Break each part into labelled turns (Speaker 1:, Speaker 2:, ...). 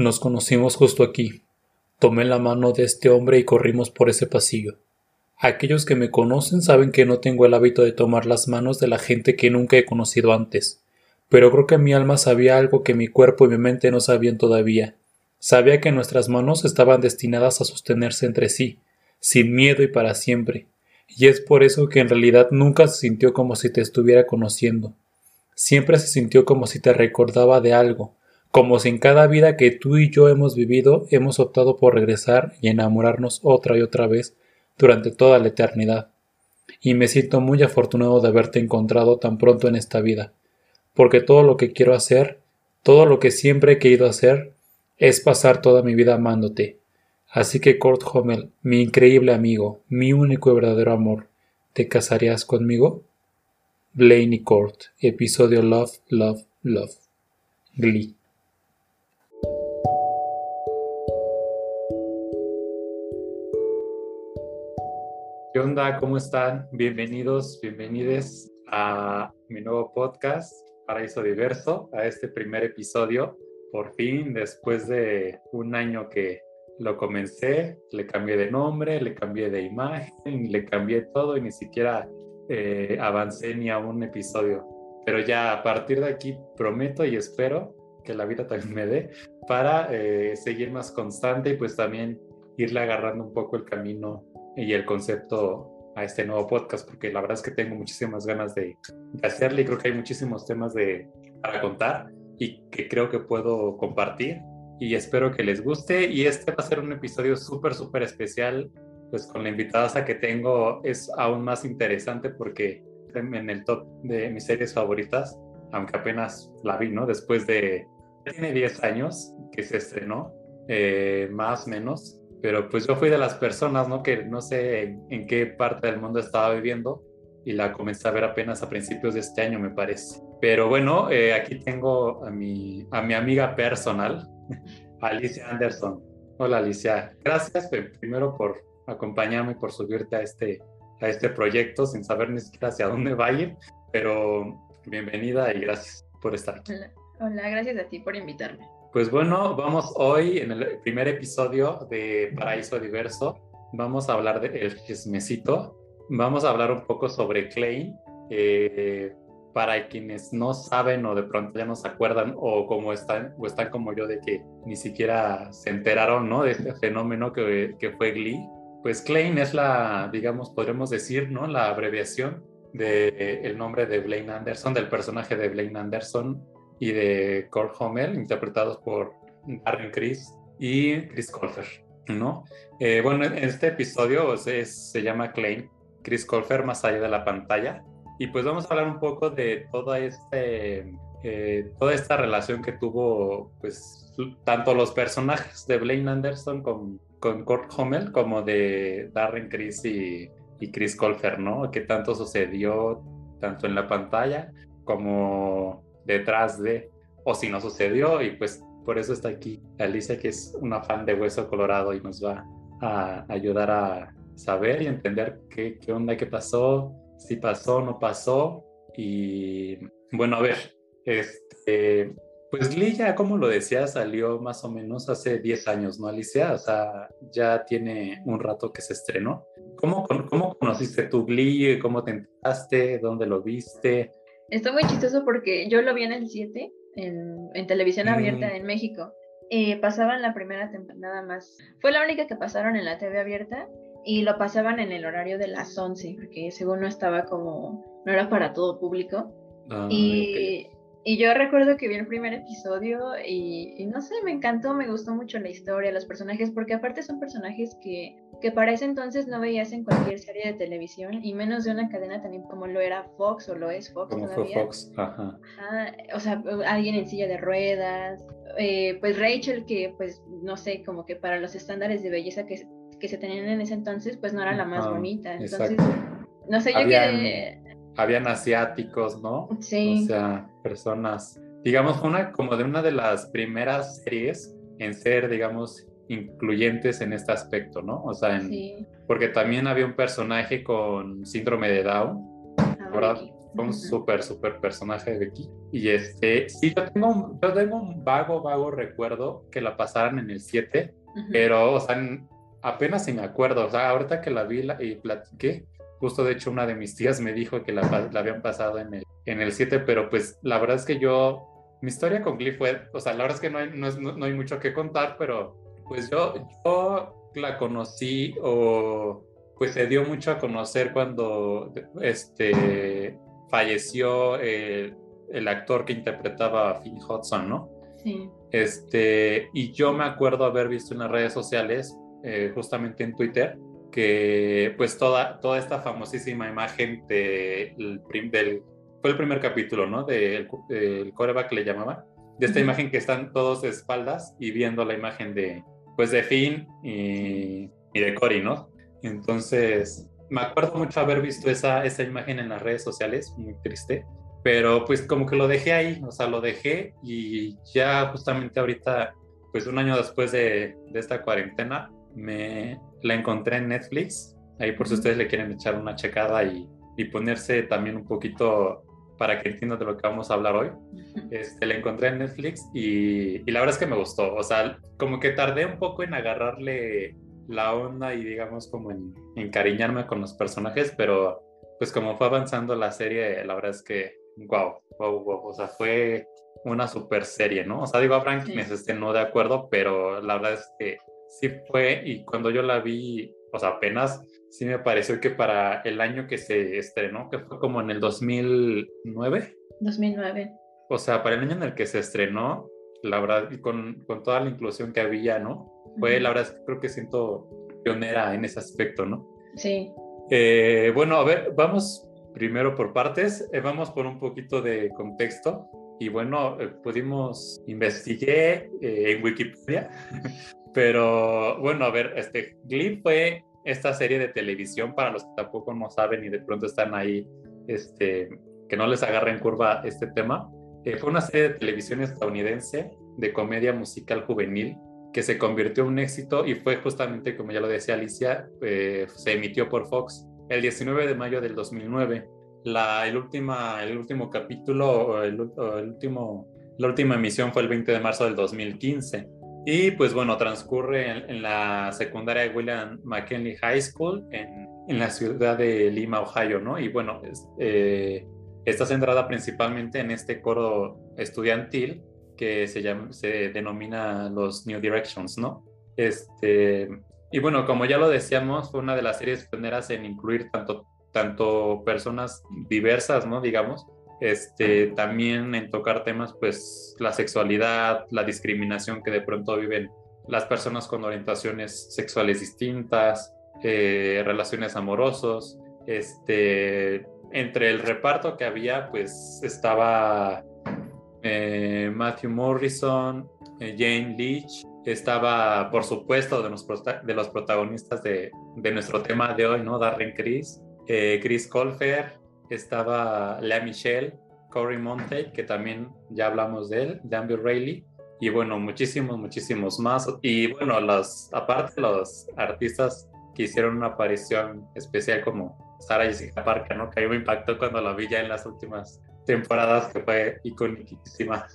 Speaker 1: Nos conocimos justo aquí. Tomé la mano de este hombre y corrimos por ese pasillo. Aquellos que me conocen saben que no tengo el hábito de tomar las manos de la gente que nunca he conocido antes, pero creo que mi alma sabía algo que mi cuerpo y mi mente no sabían todavía. Sabía que nuestras manos estaban destinadas a sostenerse entre sí, sin miedo y para siempre, y es por eso que en realidad nunca se sintió como si te estuviera conociendo. Siempre se sintió como si te recordaba de algo, como si en cada vida que tú y yo hemos vivido hemos optado por regresar y enamorarnos otra y otra vez durante toda la eternidad. Y me siento muy afortunado de haberte encontrado tan pronto en esta vida, porque todo lo que quiero hacer, todo lo que siempre he querido hacer, es pasar toda mi vida amándote. Así que Kurt Hummel, mi increíble amigo, mi único y verdadero amor, ¿te casarías conmigo? Blaney Court, episodio Love, Love, Love. Glee. ¿Qué onda? ¿Cómo están? Bienvenidos, bienvenides a mi nuevo podcast, Paraíso Diverso, a este primer episodio. Por fin, después de un año que lo comencé, le cambié de nombre, le cambié de imagen, le cambié todo y ni siquiera eh, avancé ni a un episodio. Pero ya a partir de aquí prometo y espero que la vida también me dé para eh, seguir más constante y pues también irle agarrando un poco el camino y el concepto a este nuevo podcast, porque la verdad es que tengo muchísimas ganas de, hacerle y creo que hay muchísimos temas de, para contar y que creo que puedo compartir y espero que les guste y este va a ser un episodio súper, súper especial, pues con la invitada que tengo es aún más interesante porque en el top de mis series favoritas, aunque apenas la vi, ¿no? Después de, tiene 10 años que se estrenó, eh, más o menos, pero pues yo fui de las personas, ¿no? Que no sé en, qué parte del mundo estaba viviendo y la comencé a ver apenas a principios de este año, me parece. Pero bueno, eh, aquí tengo a mi, a mi amiga personal, Alicia Anderson. Hola Alicia, gracias primero por acompañarme, por subirte a este, a este proyecto sin saber ni siquiera hacia dónde va a ir, pero bienvenida y gracias por estar aquí.
Speaker 2: Hola, Hola gracias a ti por invitarme.
Speaker 1: Pues bueno, vamos hoy en el primer episodio de Paraíso Diverso. Vamos a hablar del de chismecito. Vamos a hablar un poco sobre Klein. Eh, para quienes no saben o de pronto ya no se acuerdan o como están o están como yo de que ni siquiera se enteraron ¿no? de este fenómeno que, fue Glee, pues Klein es la, digamos, podremos decir, ¿no? La abreviación del el nombre de Blaine Anderson, del personaje de Blaine Anderson y de Kurt Hummel, interpretados por Darren Criss y Chris Colfer, ¿no? Eh, bueno, en este episodio se llama Claim, Chris Colfer más allá de la pantalla, y pues vamos a hablar un poco de toda, este, eh, toda esta relación que tuvo, pues, tanto los personajes de Blaine Anderson con, con Kurt Hummel como de Darren Criss y, y Chris Colfer, ¿no? ¿Qué tanto sucedió tanto en la pantalla como detrás de, o si no sucedió, y pues por eso está aquí Alicia, que es una fan de Hueso Colorado y nos va a ayudar a saber y entender qué, onda, qué pasó, si pasó, no pasó. Y bueno, a ver, este, pues Lilla, como lo decía, salió más o menos hace 10 años, ¿no, Alicia? O sea, ya tiene un rato que se estrenó. ¿Cómo, cómo conociste tu Glee? ¿Cómo te enteraste? ¿Dónde lo viste?
Speaker 2: Está muy chistoso porque yo lo vi en el 7, en, televisión abierta mm. en México. Eh, pasaban la primera temporada nada más. Fue la única que pasaron en la TV abierta y lo pasaban en el horario de las 11, porque según no estaba como, no era para todo público. Ah, y, y yo recuerdo que vi el primer episodio y, no sé, me encantó, me gustó mucho la historia, los personajes, porque aparte son personajes que, que para ese entonces no veías en cualquier serie de televisión y menos de una cadena también como lo era Fox o lo es Fox
Speaker 1: como
Speaker 2: todavía.
Speaker 1: Fue Fox, ajá.
Speaker 2: o sea, alguien en silla de ruedas, eh, pues Rachel que pues no sé, como que para los estándares de belleza que, que se tenían en ese entonces pues no era la más bonita. Entonces, no sé, yo que
Speaker 1: habían asiáticos, ¿no?
Speaker 2: Sí.
Speaker 1: O sea, personas, digamos, una como de una de las primeras series en ser, digamos, incluyentes en este aspecto, ¿no? O sea, en, porque también había un personaje con síndrome de Down, ah, ¿verdad? fue un súper, súper personaje de Becky. Y este, sí, yo tengo, un, yo tengo un vago, vago recuerdo que la pasaran en el 7, pero, o sea, apenas si me acuerdo, o sea, ahorita que la vi y platiqué, justo de hecho una de mis tías me dijo que la, la habían pasado en el, en el 7, pero pues la verdad es que yo, mi historia con Glee fue, o sea, la verdad es que no hay, no, no hay mucho que contar, pero pues yo, yo la conocí o pues se dio mucho a conocer cuando este, falleció el, el actor que interpretaba a Finn Hudson, ¿no?
Speaker 2: Sí.
Speaker 1: Este, y yo me acuerdo haber visto en las redes sociales, eh, justamente en Twitter, que pues toda, toda esta famosísima imagen de, del, fue el primer capítulo, ¿no? Del de, coreback que le llamaban, de esta imagen que están todos de espaldas y viendo la imagen de, pues de Finn y, y de Cory, ¿no? Entonces, me acuerdo mucho haber visto esa, esa imagen en las redes sociales, muy triste, pero pues como que lo dejé ahí, o sea, lo dejé y ya justamente ahorita, pues un año después de, de esta cuarentena, me la encontré en Netflix, ahí por si ustedes le quieren echar una checada y, y ponerse también un poquito para que entiendan de lo que vamos a hablar hoy. Este, la encontré en Netflix y, y, la verdad es que me gustó. O sea, como que tardé un poco en agarrarle la onda y digamos como en encariñarme con los personajes, pero pues como fue avanzando la serie, la verdad es que, wow, wow, wow, o sea, fue una super serie, ¿no? O sea, digo, Abraham sí. me no de acuerdo, pero la verdad es que sí fue y cuando yo la vi, o sea, apenas sí me pareció que para el año que se estrenó, que fue como en el 2009.
Speaker 2: 2009.
Speaker 1: O sea, para el año en el que se estrenó, la verdad, y con, con toda la inclusión que había, ¿no? Fue, la verdad, creo que siento pionera en ese aspecto, ¿no?
Speaker 2: Sí.
Speaker 1: Eh, bueno, a ver, vamos primero por partes, eh, vamos por un poquito de contexto. Y bueno, eh, pudimos, investigué en Wikipedia, pero bueno, a ver, este, Glee fue esta serie de televisión para los que tampoco no saben y de pronto están ahí, este, que no les agarra en curva este tema. fue una serie de televisión estadounidense de comedia musical juvenil que se convirtió en un éxito y fue justamente, como ya lo decía Alicia, eh, se emitió por Fox el 19 de mayo del 2009. La, el, última, el último capítulo, el, último, la última emisión fue el 20 de marzo del 2015. Y pues bueno, transcurre en, la secundaria de William McKinley High School en, en, la ciudad de Lima, Ohio, ¿no? Y bueno, eh, está centrada principalmente en este coro estudiantil que se, llama, se denomina los New Directions, ¿no? Este, y bueno, como ya lo decíamos, fue una de las series pioneras en incluir tanto, tanto personas diversas, ¿no? Digamos, este, también en tocar temas, pues, la sexualidad, la discriminación que de pronto viven las personas con orientaciones sexuales distintas, eh, relaciones amorosos, este, entre el reparto que había, pues, estaba eh, Matthew Morrison, eh, Jane Leach, estaba por supuesto de los, protagonistas de, de, nuestro tema de hoy, ¿no? Darren Chris, Chris Colfer, estaba Lea Michelle, Corey Monte, que también ya hablamos de él, Danby Rayleigh, y bueno, muchísimos, muchísimos más. Y bueno, los, aparte los artistas que hicieron una aparición especial como Sarah Jessica Parker, ¿no? Que a mí me impactó cuando la vi ya en las últimas temporadas que fue icónica.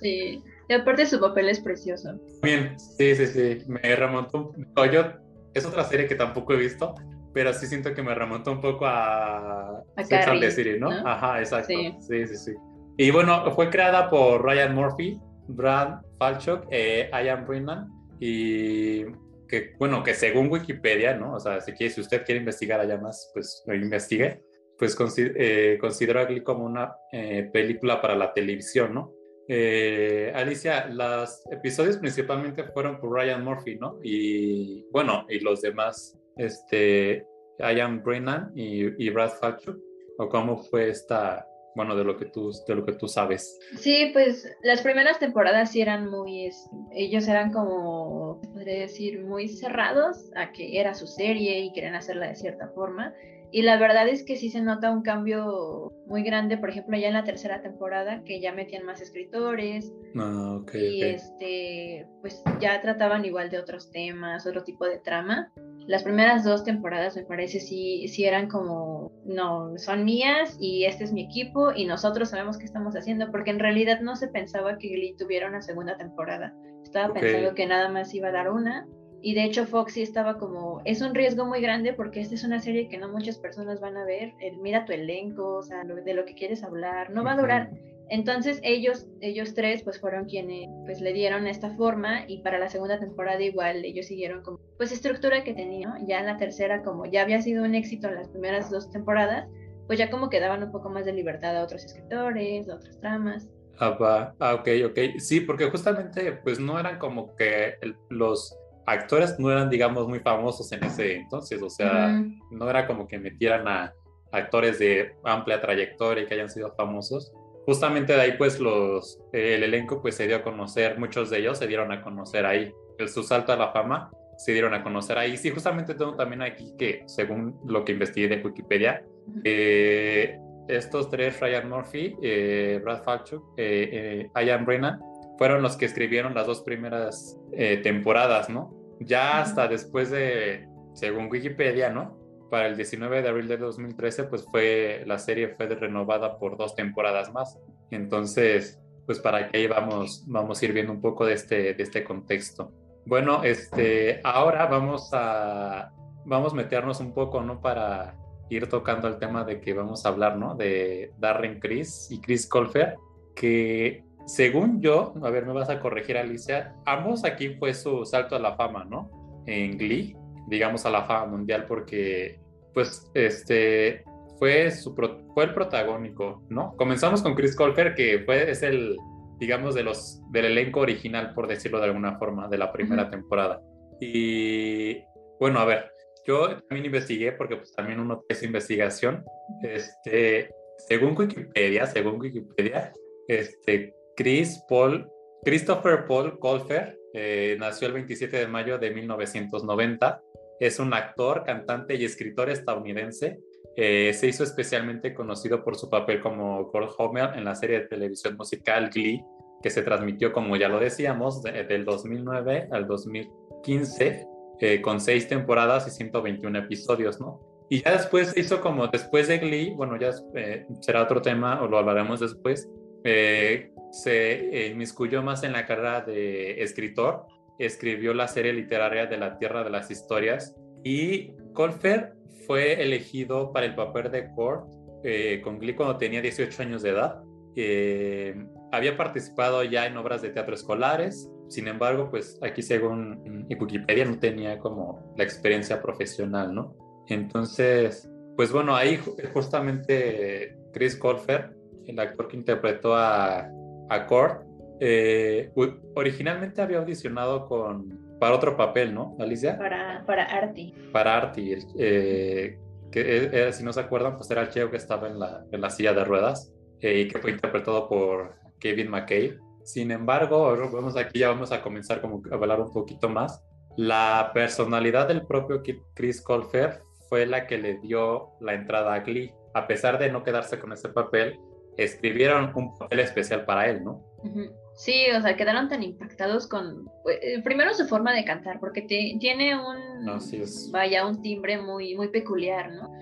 Speaker 2: Sí, y aparte su papel es precioso.
Speaker 1: Bien, sí, sí, sí, me remontó, no, yo, es otra serie que tampoco he visto, pero sí siento que me remontó un poco a,
Speaker 2: a Sex and the
Speaker 1: City, ¿no? ¿no? Ajá, exacto, sí. sí, sí, sí. Y bueno, fue creada por Ryan Murphy, Brad Falchuk, eh, Ian Brennan y que, bueno, que según Wikipedia, ¿no? O sea, si, quiere, si usted quiere investigar allá más, pues lo investigue pues eh, considero a como una eh, película para la televisión, ¿no? Eh, Alicia, los episodios principalmente fueron por Ryan Murphy, ¿no? Y bueno, y los demás, este, Ian Brennan y, y Brad Falchuk, o cómo fue esta, bueno, de lo que tú, de lo que tú sabes.
Speaker 2: Sí, pues las primeras temporadas sí eran muy, ellos eran como, podría decir, muy cerrados a que era su serie y querían hacerla de cierta forma. Y la verdad es que sí se nota un cambio muy grande, por ejemplo, ya en la tercera temporada, que ya metían más escritores.
Speaker 1: Ah, okay,
Speaker 2: y
Speaker 1: okay.
Speaker 2: este, pues ya trataban igual de otros temas, otro tipo de trama. las primeras dos temporadas me parece sí, sí eran como, no, son mías y este es mi equipo y nosotros sabemos qué estamos haciendo, porque en realidad no se pensaba que Glee tuviera una segunda temporada. Estaba pensando que nada más iba a dar una. Y de hecho Foxy estaba como, es un riesgo muy grande porque esta es una serie que no muchas personas van a ver. mira tu elenco, o sea, de lo que quieres hablar, no va a durar. Entonces ellos, ellos tres, pues fueron quienes pues le dieron esta forma y para la segunda temporada igual ellos siguieron como pues estructura que tenían, ya en la tercera como ya había sido un éxito en las primeras dos temporadas, pues ya como que daban un poco más de libertad a otros escritores, a otras tramas.
Speaker 1: Ah, ah ok, ok. Sí, porque justamente pues no eran como que los actores no eran digamos muy famosos en ese entonces, o sea, no era como que metieran a actores de amplia trayectoria y que hayan sido famosos justamente de ahí pues los, el elenco pues se dio a conocer, muchos de ellos se dieron a conocer ahí, el su salto a la fama se dieron a conocer ahí. Sí, justamente tengo también aquí que según lo que investigué de Wikipedia, eh, estos tres, Ryan Murphy, eh, Brad Falchuk, eh, Ian Brennan, fueron los que escribieron las dos primeras temporadas, ¿no? Ya hasta después de, según Wikipedia, ¿no? para el 19 de abril de 2013, pues fue, la serie fue renovada por dos temporadas más. Entonces, pues para que ahí vamos, vamos a ir viendo un poco de este, de este contexto. Bueno, este, ahora vamos a, vamos a meternos un poco, ¿no? Para ir tocando el tema de que vamos a hablar, ¿no? De Darren Chris y Chris Colfer, que según yo, a ver, me vas a corregir Alicia, ambos aquí fue su salto a la fama, ¿no? En Glee digamos, a la fama mundial porque, pues, este, fue, su fue el protagónico, ¿no? Comenzamos con Chris Colfer, que fue, es el, digamos, de los, del elenco original, por decirlo de alguna forma, de la primera temporada. Y, bueno, a ver, yo también investigué, porque pues también uno es investigación, este, según Wikipedia, según Wikipedia, este, Chris Paul, Christopher Paul Colfer eh, nació el 27 de mayo de 1990 es un actor, cantante y escritor estadounidense. Eh, se hizo especialmente conocido por su papel como Gord Homer en la serie de televisión musical Glee, que se transmitió, como ya lo decíamos, del 2009 al 2015, eh, con seis temporadas y 121 episodios, ¿no? Y ya después hizo como, después de Glee, bueno, ya será otro tema o lo hablaremos después, se inmiscuyó más en la carrera de escritor escribió la serie literaria de la Tierra de las Historias y Colfer fue elegido para el papel de Kurt eh, con Glee cuando tenía 18 años de edad. Eh, había participado ya en obras de teatro escolares, sin embargo, pues aquí según Wikipedia no tenía como la experiencia profesional, ¿no? Entonces, pues bueno, ahí justamente Chris Colfer, el actor que interpretó a, a Kurt, eh, originalmente había audicionado con, para otro papel, ¿no, Alicia?
Speaker 2: Para, para Artie.
Speaker 1: Para Artie, eh, que si no se acuerdan, pues era el cheo que estaba en la, en la silla de ruedas eh, y que fue interpretado por Kevin McKay. Sin embargo, vamos aquí ya vamos a comenzar como a hablar un poquito más. La personalidad del propio Chris Colfer fue la que le dio la entrada a Glee. A pesar de no quedarse con ese papel, escribieron un papel especial para él, ¿no?
Speaker 2: Sí, o sea, quedaron tan impactados con, eh, primero su forma de cantar, porque tiene un, vaya, un timbre muy, muy peculiar, ¿no?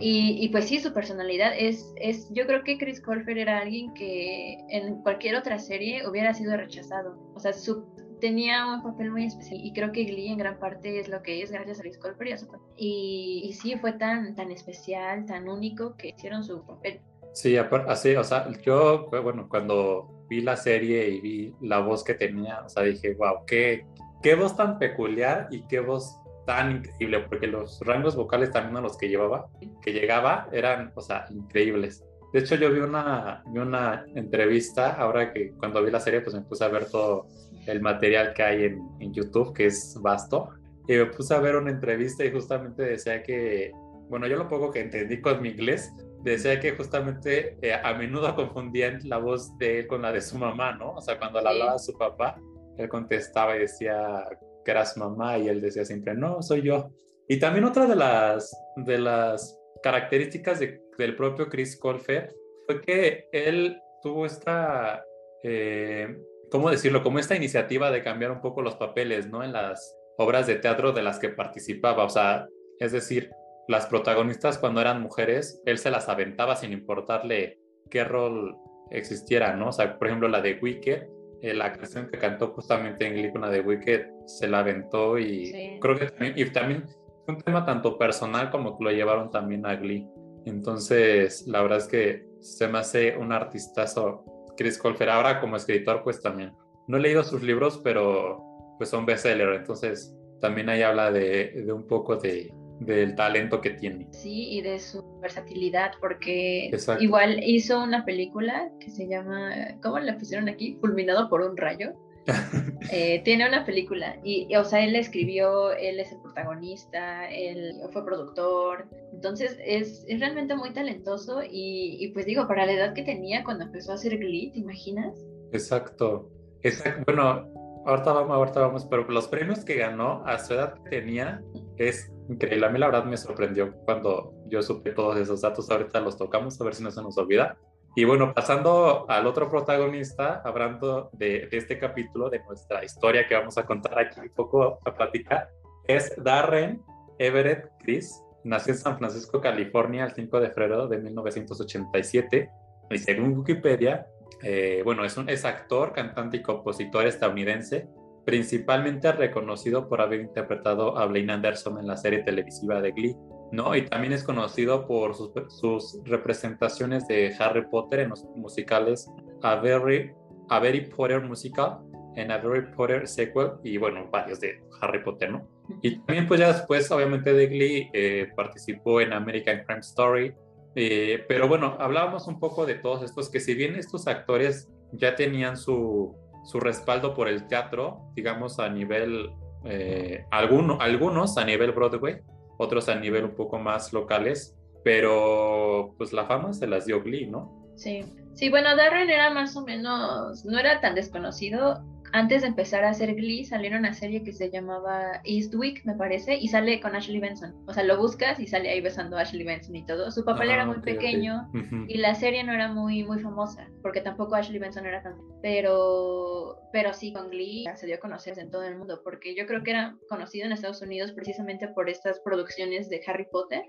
Speaker 2: y, y, pues sí, su personalidad es, es, yo creo que Chris Colfer era alguien que en cualquier otra serie hubiera sido rechazado, o sea, su, tenía un papel muy especial y creo que Glee en gran parte es lo que es gracias a Chris Colfer y a su papel. Y, y sí, fue tan, tan especial, tan único que hicieron su papel.
Speaker 1: Sí, así, o sea, yo, bueno, cuando vi la serie y vi la voz que tenía, o sea, dije, wow, qué, qué voz tan peculiar y qué voz tan increíble, porque los rangos vocales también a los que llevaba, que llegaba, eran, o sea, increíbles. De hecho, yo vi una, vi una entrevista, ahora que cuando vi la serie, pues me puse a ver todo el material que hay en, en YouTube, que es vasto, y me puse a ver una entrevista y justamente decía que, bueno, yo lo poco que entendí con mi inglés, decía que justamente eh, a menudo confundían la voz de él con la de su mamá, ¿no? O sea, cuando le hablaba a su papá, él contestaba y decía que era su mamá y él decía siempre, no, soy yo. Y también otra de las, de las características del propio Chris Colfer fue que él tuvo esta, eh, ¿cómo decirlo? Como esta iniciativa de cambiar un poco los papeles, ¿no? En las, obras de teatro de las que participaba, o sea, es decir, las protagonistas cuando eran mujeres, él se las aventaba sin importarle qué rol existiera, ¿no? O sea, por ejemplo, la de Wicked, eh, la canción que cantó justamente en Glee con la de Wicked, se la aventó y creo que también, y también fue un tema tanto personal como que lo llevaron también a Glee. Entonces, la verdad es que se me hace un artistazo Chris Colfer. Ahora como escritor, pues también. No he leído sus libros, pero pues son bestseller, entonces también ahí habla de, de un poco de, del talento que tiene.
Speaker 2: Sí, y de su versatilidad, porque igual hizo una película que se llama, ¿cómo le pusieron aquí? Fulminado por un rayo. Eh, tiene una película y, o sea, él escribió, él es el protagonista, él fue productor, entonces es, es realmente muy talentoso y, y, pues digo, para la edad que tenía cuando empezó a hacer Glee, ¿te imaginas?
Speaker 1: Exacto, exacto. Bueno, ahorita vamos, ahorita vamos, pero los premios que ganó a su edad que tenía es increíble. A mí la verdad me sorprendió cuando yo supe todos esos datos. Ahorita los tocamos, a ver si no se nos olvida. Y bueno, pasando al otro protagonista, hablando de, este capítulo, de nuestra historia que vamos a contar aquí un poco a platicar, es Darren Everett Chris. Nació en San Francisco, California, el 5 de febrero de 1987. Y según Wikipedia, eh, bueno, es, un, es actor, cantante y compositor estadounidense principalmente reconocido por haber interpretado a Blaine Anderson en la serie televisiva de Glee, ¿no? Y también es conocido por sus, representaciones de Harry Potter en los musicales A Very, a Very Potter Musical, en A Very Potter Sequel y bueno, varios de Harry Potter, ¿no? Y también pues ya después, obviamente de Glee, eh, participó en American Crime Story, eh, pero bueno, hablábamos un poco de todos estos, que si bien estos actores ya tenían su su respaldo por el teatro, digamos a nivel, eh, algunos a nivel Broadway, otros a nivel un poco más locales, pero pues la fama se las dio Glee, ¿no?
Speaker 2: Sí, sí, bueno, Darren era más o menos, no era tan desconocido, antes de empezar a hacer Glee, salieron una serie que se llamaba Eastwick, me parece, y sale con Ashley Benson. O sea, lo buscas y sale ahí besando a Ashley Benson y todo. Su papel era ah, muy pequeño y la serie no era muy, muy famosa, porque tampoco Ashley Benson era tan... Pero, pero sí, con Glee se dio a conocer en todo el mundo, porque yo creo que era conocido en Estados Unidos precisamente por estas producciones de Harry Potter.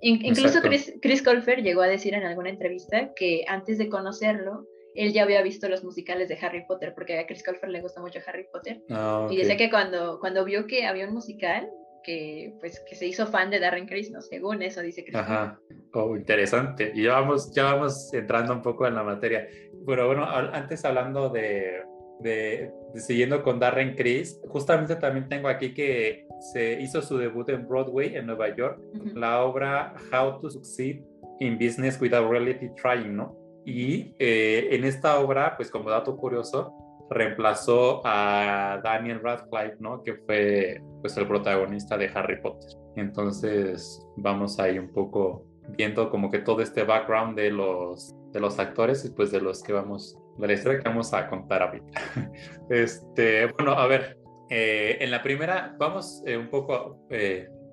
Speaker 2: incluso Chris, Chris Colfer llegó a decir en alguna entrevista que antes de conocerlo, él ya había visto los musicales de Harry Potter, porque a Chris Colfer le gusta mucho Harry Potter. Ah, y dice que cuando, cuando vio que había un musical, que pues que se hizo fan de Darren Criss, ¿no? Según eso dice Chris
Speaker 1: Ajá. Oh, interesante. Y ya vamos, ya vamos entrando un poco en la materia. Pero bueno, antes hablando de, de, siguiendo con Darren Criss, justamente también tengo aquí que se hizo su debut en Broadway en Nueva York, la obra How to Succeed in Business Without Reality Trying, ¿no? Y eh, en esta obra, pues como dato curioso, reemplazó a Daniel Radcliffe, ¿no? Que fue pues el protagonista de Harry Potter. Entonces vamos ahí un poco viendo como que todo este background de los, de los actores y pues de los que vamos, de la historia que vamos a contar ahorita. Este, bueno, a ver, eh, en la primera vamos eh, un poco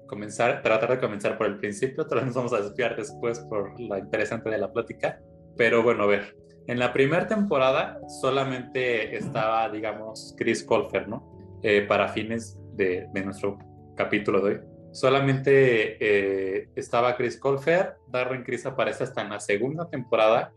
Speaker 1: comenzar, tratar de comenzar por el principio, tal vez nos vamos a desviar después por la interesante de la plática. Pero bueno, a ver, en la primera temporada solamente estaba, digamos, Chris Colfer, ¿no? Eh, para fines de, nuestro capítulo de hoy. Solamente eh, estaba Chris Colfer, Darren Chris aparece hasta en la segunda temporada,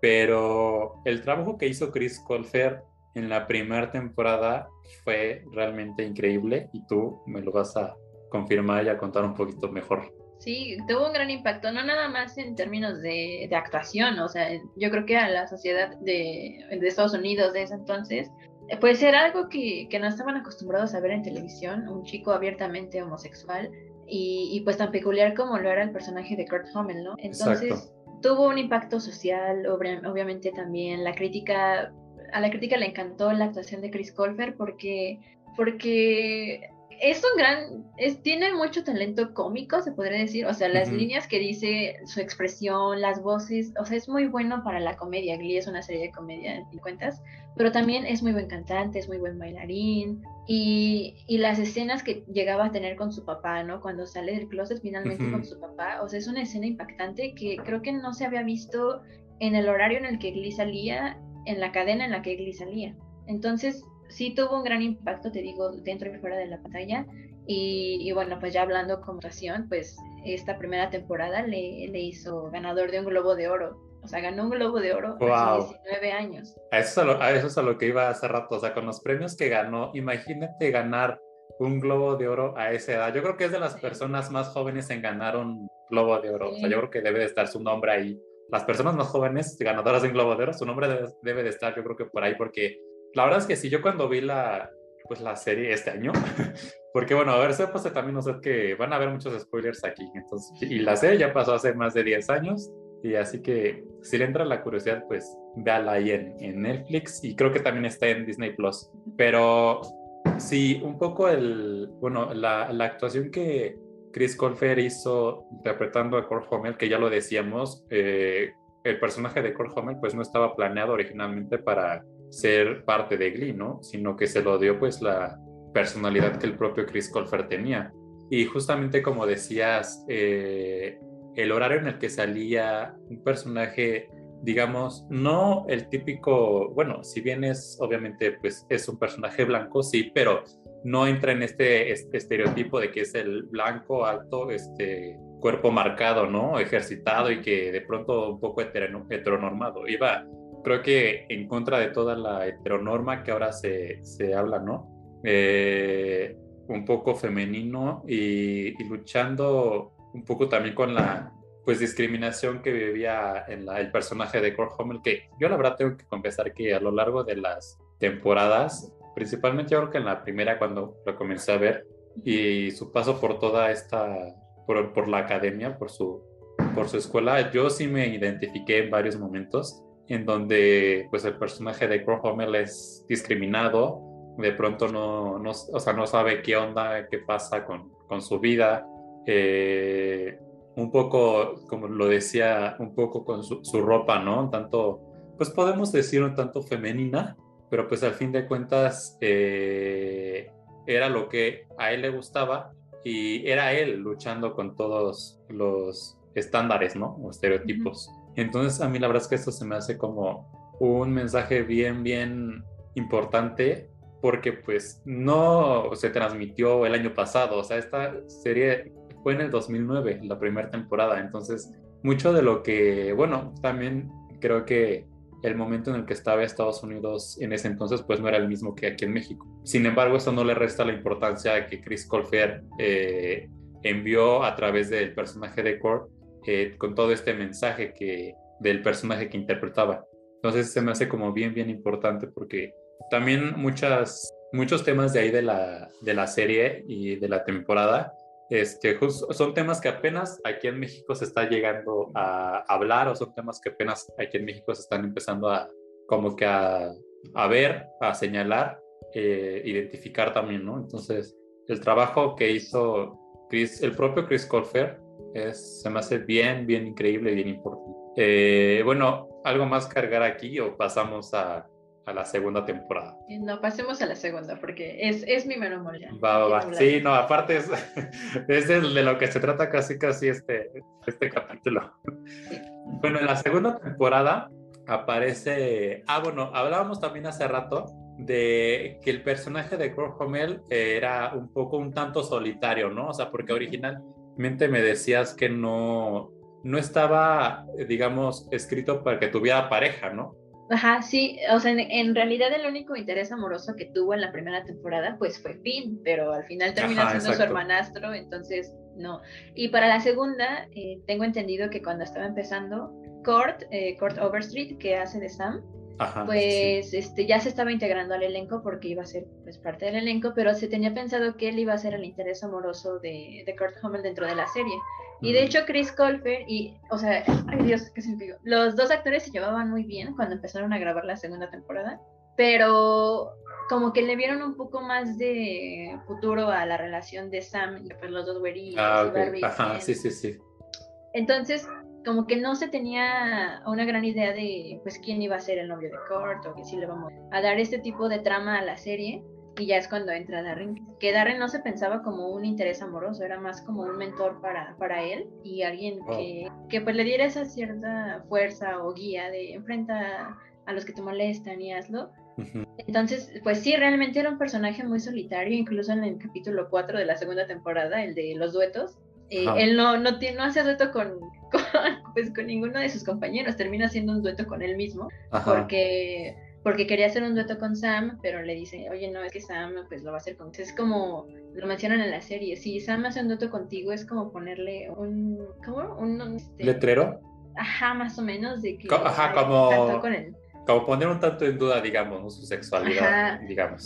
Speaker 1: pero el trabajo que hizo Chris Colfer en la primera temporada fue realmente increíble y tú me lo vas a confirmar y a contar un poquito mejor.
Speaker 2: Sí, tuvo un gran impacto, no nada más en términos de, actuación, o sea, yo creo que a la sociedad de, Estados Unidos de ese entonces, eh, pues era algo que, no estaban acostumbrados a ver en televisión, un chico abiertamente homosexual y, pues tan peculiar como lo era el personaje de Kurt Hummel, ¿no? Entonces tuvo un impacto social, obviamente también la crítica, a la crítica le encantó la actuación de Chris Colfer porque porque es un gran, es, tiene mucho talento cómico, se podría decir, o sea, las líneas que dice, su expresión, las voces, o sea, es muy bueno para la comedia, Glee es una serie de comedia en cuentas, pero también es muy buen cantante, es muy buen bailarín, y, y, las escenas que llegaba a tener con su papá, ¿no? Cuando sale del closet finalmente con su papá, o sea, es una escena impactante que creo que no se había visto en el horario en el que Glee salía, en la cadena en la que Glee salía. Entonces, sí tuvo un gran impacto, te digo, dentro y fuera de la pantalla. Y, bueno, pues ya hablando con votación, pues esta primera temporada le, le hizo ganador de un Globo de Oro. O sea, ganó un Globo de Oro a 19 años.
Speaker 1: A eso, es a, lo, a eso es a lo que iba hace rato. O sea, con los premios que ganó, imagínate ganar un Globo de Oro a esa edad. Yo creo que es de las personas más jóvenes en ganar un Globo de Oro. O sea, yo creo que debe de estar su nombre ahí. Las personas más jóvenes ganadoras de un Globo de Oro, su nombre debe, debe de estar, yo creo que por ahí, porque la verdad es que sí, yo cuando vi la, pues la serie este año, porque bueno, a ver, pues también sé que van a haber muchos spoilers aquí, entonces, y la serie ya pasó hace más de 10 años, y así que si le entra la curiosidad, pues véala ahí en, en Netflix, y creo que también está en Disney Plus, pero sí, un poco el, bueno, la, la actuación que Chris Colfer hizo interpretando a Kurt Hummel, que ya lo decíamos, eh, el personaje de Kurt Hummel pues no estaba planeado originalmente para ser parte de Glee, ¿no? Sino que se lo dio pues la personalidad que el propio Chris Colfer tenía. Y justamente como decías, eh, el horario en el que salía un personaje, digamos, no el típico, bueno, si bien es obviamente pues es un personaje blanco, sí, pero no entra en este, este estereotipo de que es el blanco alto, este cuerpo marcado, ¿no? Ejercitado y que de pronto un poco heteronormado. Iba creo que en contra de toda la heteronorma que ahora se, se habla, ¿no? Eh, un poco femenino y, luchando un poco también con la pues discriminación que vivía en la, el personaje de Kurt Hummel, que yo la verdad tengo que confesar que a lo largo de las temporadas, principalmente yo creo que en la primera cuando lo comencé a ver, y su paso por toda esta, por, por la academia, por su, por su escuela, yo sí me identifiqué en varios momentos en donde pues el personaje de Hummel es discriminado, de pronto no, no, o sea, no sabe qué onda, qué pasa con, con su vida, eh, un poco, como lo decía, un poco con su, su, ropa, ¿no? Un tanto, pues podemos decir un tanto femenina, pero pues al fin de cuentas eh, era lo que a él le gustaba y era él luchando con todos los estándares, ¿no? O estereotipos. Entonces a mí la verdad es que esto se me hace como un mensaje bien, bien importante porque pues no se transmitió el año pasado, o sea, esta serie fue en el 2009, la primera temporada, entonces mucho de lo que, bueno, también creo que el momento en el que estaba Estados Unidos en ese entonces pues no era el mismo que aquí en México. Sin embargo, eso no le resta la importancia que Chris Colfer eh, envió a través del personaje de Kurt eh, con todo este mensaje que, del personaje que interpretaba. Entonces se me hace como bien, bien importante porque también muchas, muchos temas de ahí de la, de la serie y de la temporada este, son temas que apenas aquí en México se está llegando a hablar o son temas que apenas aquí en México se están empezando a como que a, a ver, a señalar, eh, identificar también, ¿no? Entonces, el trabajo que hizo Chris, el propio Chris Colfer es, se me hace bien, bien increíble bien importante. Eh, bueno, ¿algo más cargar aquí o pasamos a, a, la segunda temporada?
Speaker 2: No, pasemos a la segunda porque es, es mi memoria. ya.
Speaker 1: Va, va, va. Sí, no, aparte es, es de, lo que se trata casi, casi este, este capítulo. Bueno, en la segunda temporada aparece, ah, bueno, hablábamos también hace rato de que el personaje de Kurt Hummel era un poco un tanto solitario, ¿no? O sea, porque original mente me decías que no, no estaba, digamos, escrito para que tuviera pareja, ¿no?
Speaker 2: Ajá, sí, o sea, en, realidad el único interés amoroso que tuvo en la primera temporada, pues fue Finn, pero al final termina siendo su hermanastro, entonces no. Y para la segunda, eh, tengo entendido que cuando estaba empezando, Kurt, eh, Kurt Overstreet, que hace de Sam, pues este ya se estaba integrando al elenco porque iba a ser pues parte del elenco, pero se tenía pensado que él iba a ser el interés amoroso de, de Kurt Hummel dentro de la serie. Y de hecho Chris Colfer y, o sea, ay Dios, qué sentido. Los dos actores se llevaban muy bien cuando empezaron a grabar la segunda temporada, pero como que le vieron un poco más de futuro a la relación de Sam y pues los dos güerillos
Speaker 1: ah, Ajá, sí, sí, sí.
Speaker 2: Entonces, como que no se tenía una gran idea de pues quién iba a ser el novio de Kurt o que si le vamos a dar este tipo de trama a la serie y ya es cuando entra Darren que Darren no se pensaba como un interés amoroso era más como un mentor para, para él y alguien que, que pues le diera esa cierta fuerza o guía de enfrenta a los que te molestan y hazlo. Entonces, pues sí, realmente era un personaje muy solitario, incluso en el capítulo 4 de la segunda temporada, el de los duetos. Eh, él no, no, no hace dueto con, pues, con ninguno de sus compañeros, termina haciendo un dueto con él mismo, porque porque quería hacer un dueto con Sam, pero le dice, oye, no, es que Sam pues lo va a hacer con... Es como, lo mencionan en la serie, si Sam hace un dueto contigo es como ponerle un... ¿Cómo? Un...
Speaker 1: Este, ¿Letrero?
Speaker 2: Ajá, más o menos, de que...
Speaker 1: Ajá, como... Con él. Como poner un tanto en duda, digamos, su sexualidad, digamos.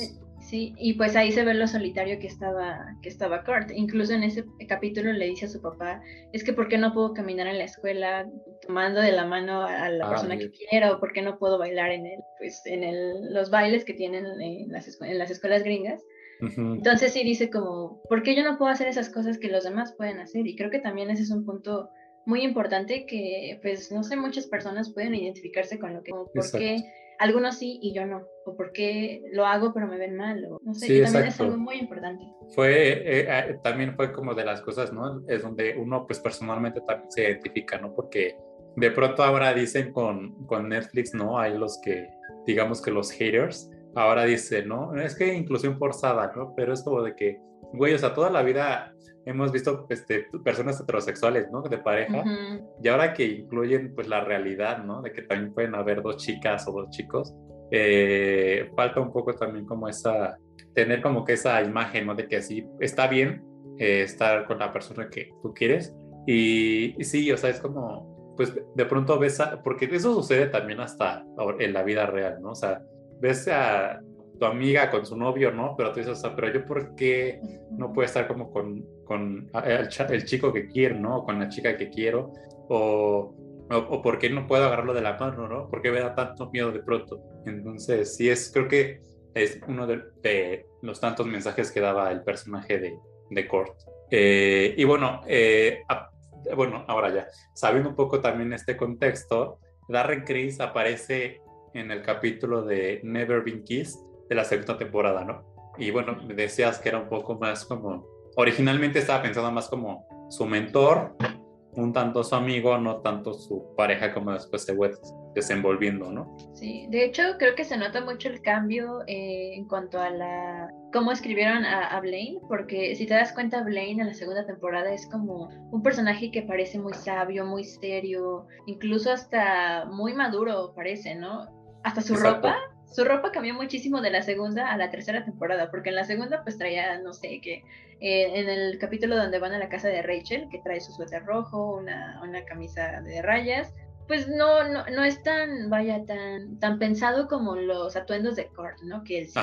Speaker 2: Sí, y pues ahí se ve lo solitario que estaba, que estaba Kurt. Incluso en ese capítulo le dice a su papá, es que ¿por qué no puedo caminar en la escuela tomando de la mano a la ah, persona que quiero? ¿O por qué no puedo bailar en el, pues, en el, los bailes que tienen en las, en las escuelas gringas? Entonces sí dice como, ¿por qué yo no puedo hacer esas cosas que los demás pueden hacer? Y creo que también ese es un punto muy importante que, pues, no sé, muchas personas pueden identificarse con lo que, como, ¿por qué algunos sí y yo no, o porque lo hago pero me ven mal, o no sé, sí, también es algo muy importante.
Speaker 1: Fue, eh, eh, también fue como de las cosas, ¿no? Es donde uno pues personalmente también se identifica, ¿no? Porque de pronto ahora dicen con, con Netflix, ¿no? Hay los que, digamos que los haters, ahora dicen, ¿no? Es que inclusión forzada, ¿no? Pero es como de que, güey, o sea, toda la vida hemos visto este, personas heterosexuales, ¿no? De pareja, y ahora que incluyen pues la realidad, ¿no? De que también pueden haber dos chicas o dos chicos, eh, falta un poco también como esa, tener como que esa imagen, ¿no? De que así está bien eh, estar con la persona que tú quieres, y, sí, o sea, es como, pues de pronto ves, a, porque eso sucede también hasta en la vida real, ¿no? O sea, ves a tu amiga con su novio, ¿no? Pero tú dices, o sea, pero yo por qué no puedo estar como con, con el, chico que quiero, ¿no? O con la chica que quiero, o, o, por qué no puedo agarrarlo de la mano, ¿no? ¿Por qué me da tanto miedo de pronto? Entonces, sí es, creo que es uno de, los tantos mensajes que daba el personaje de, de Kurt. Eh, y bueno, eh, bueno, ahora ya, sabiendo un poco también este contexto, Darren Criss aparece en el capítulo de Never Been Kissed, de la segunda temporada, ¿no? Y bueno, decías que era un poco más como, originalmente estaba pensando más como su mentor, un tanto su amigo, no tanto su pareja como después se fue desenvolviendo, ¿no?
Speaker 2: Sí, de hecho creo que se nota mucho el cambio eh, en cuanto a la cómo escribieron a, a, Blaine, porque si te das cuenta Blaine en la segunda temporada es como un personaje que parece muy sabio, muy serio, incluso hasta muy maduro parece, ¿no? Hasta su ropa su ropa cambió muchísimo de la segunda a la tercera temporada, porque en la segunda pues traía, no sé, que eh, en el capítulo donde van a la casa de Rachel, que trae su suéter rojo, una, una camisa de rayas, pues no, no, no es tan, vaya, tan, tan pensado como los atuendos de Kurt, ¿no? Que él sí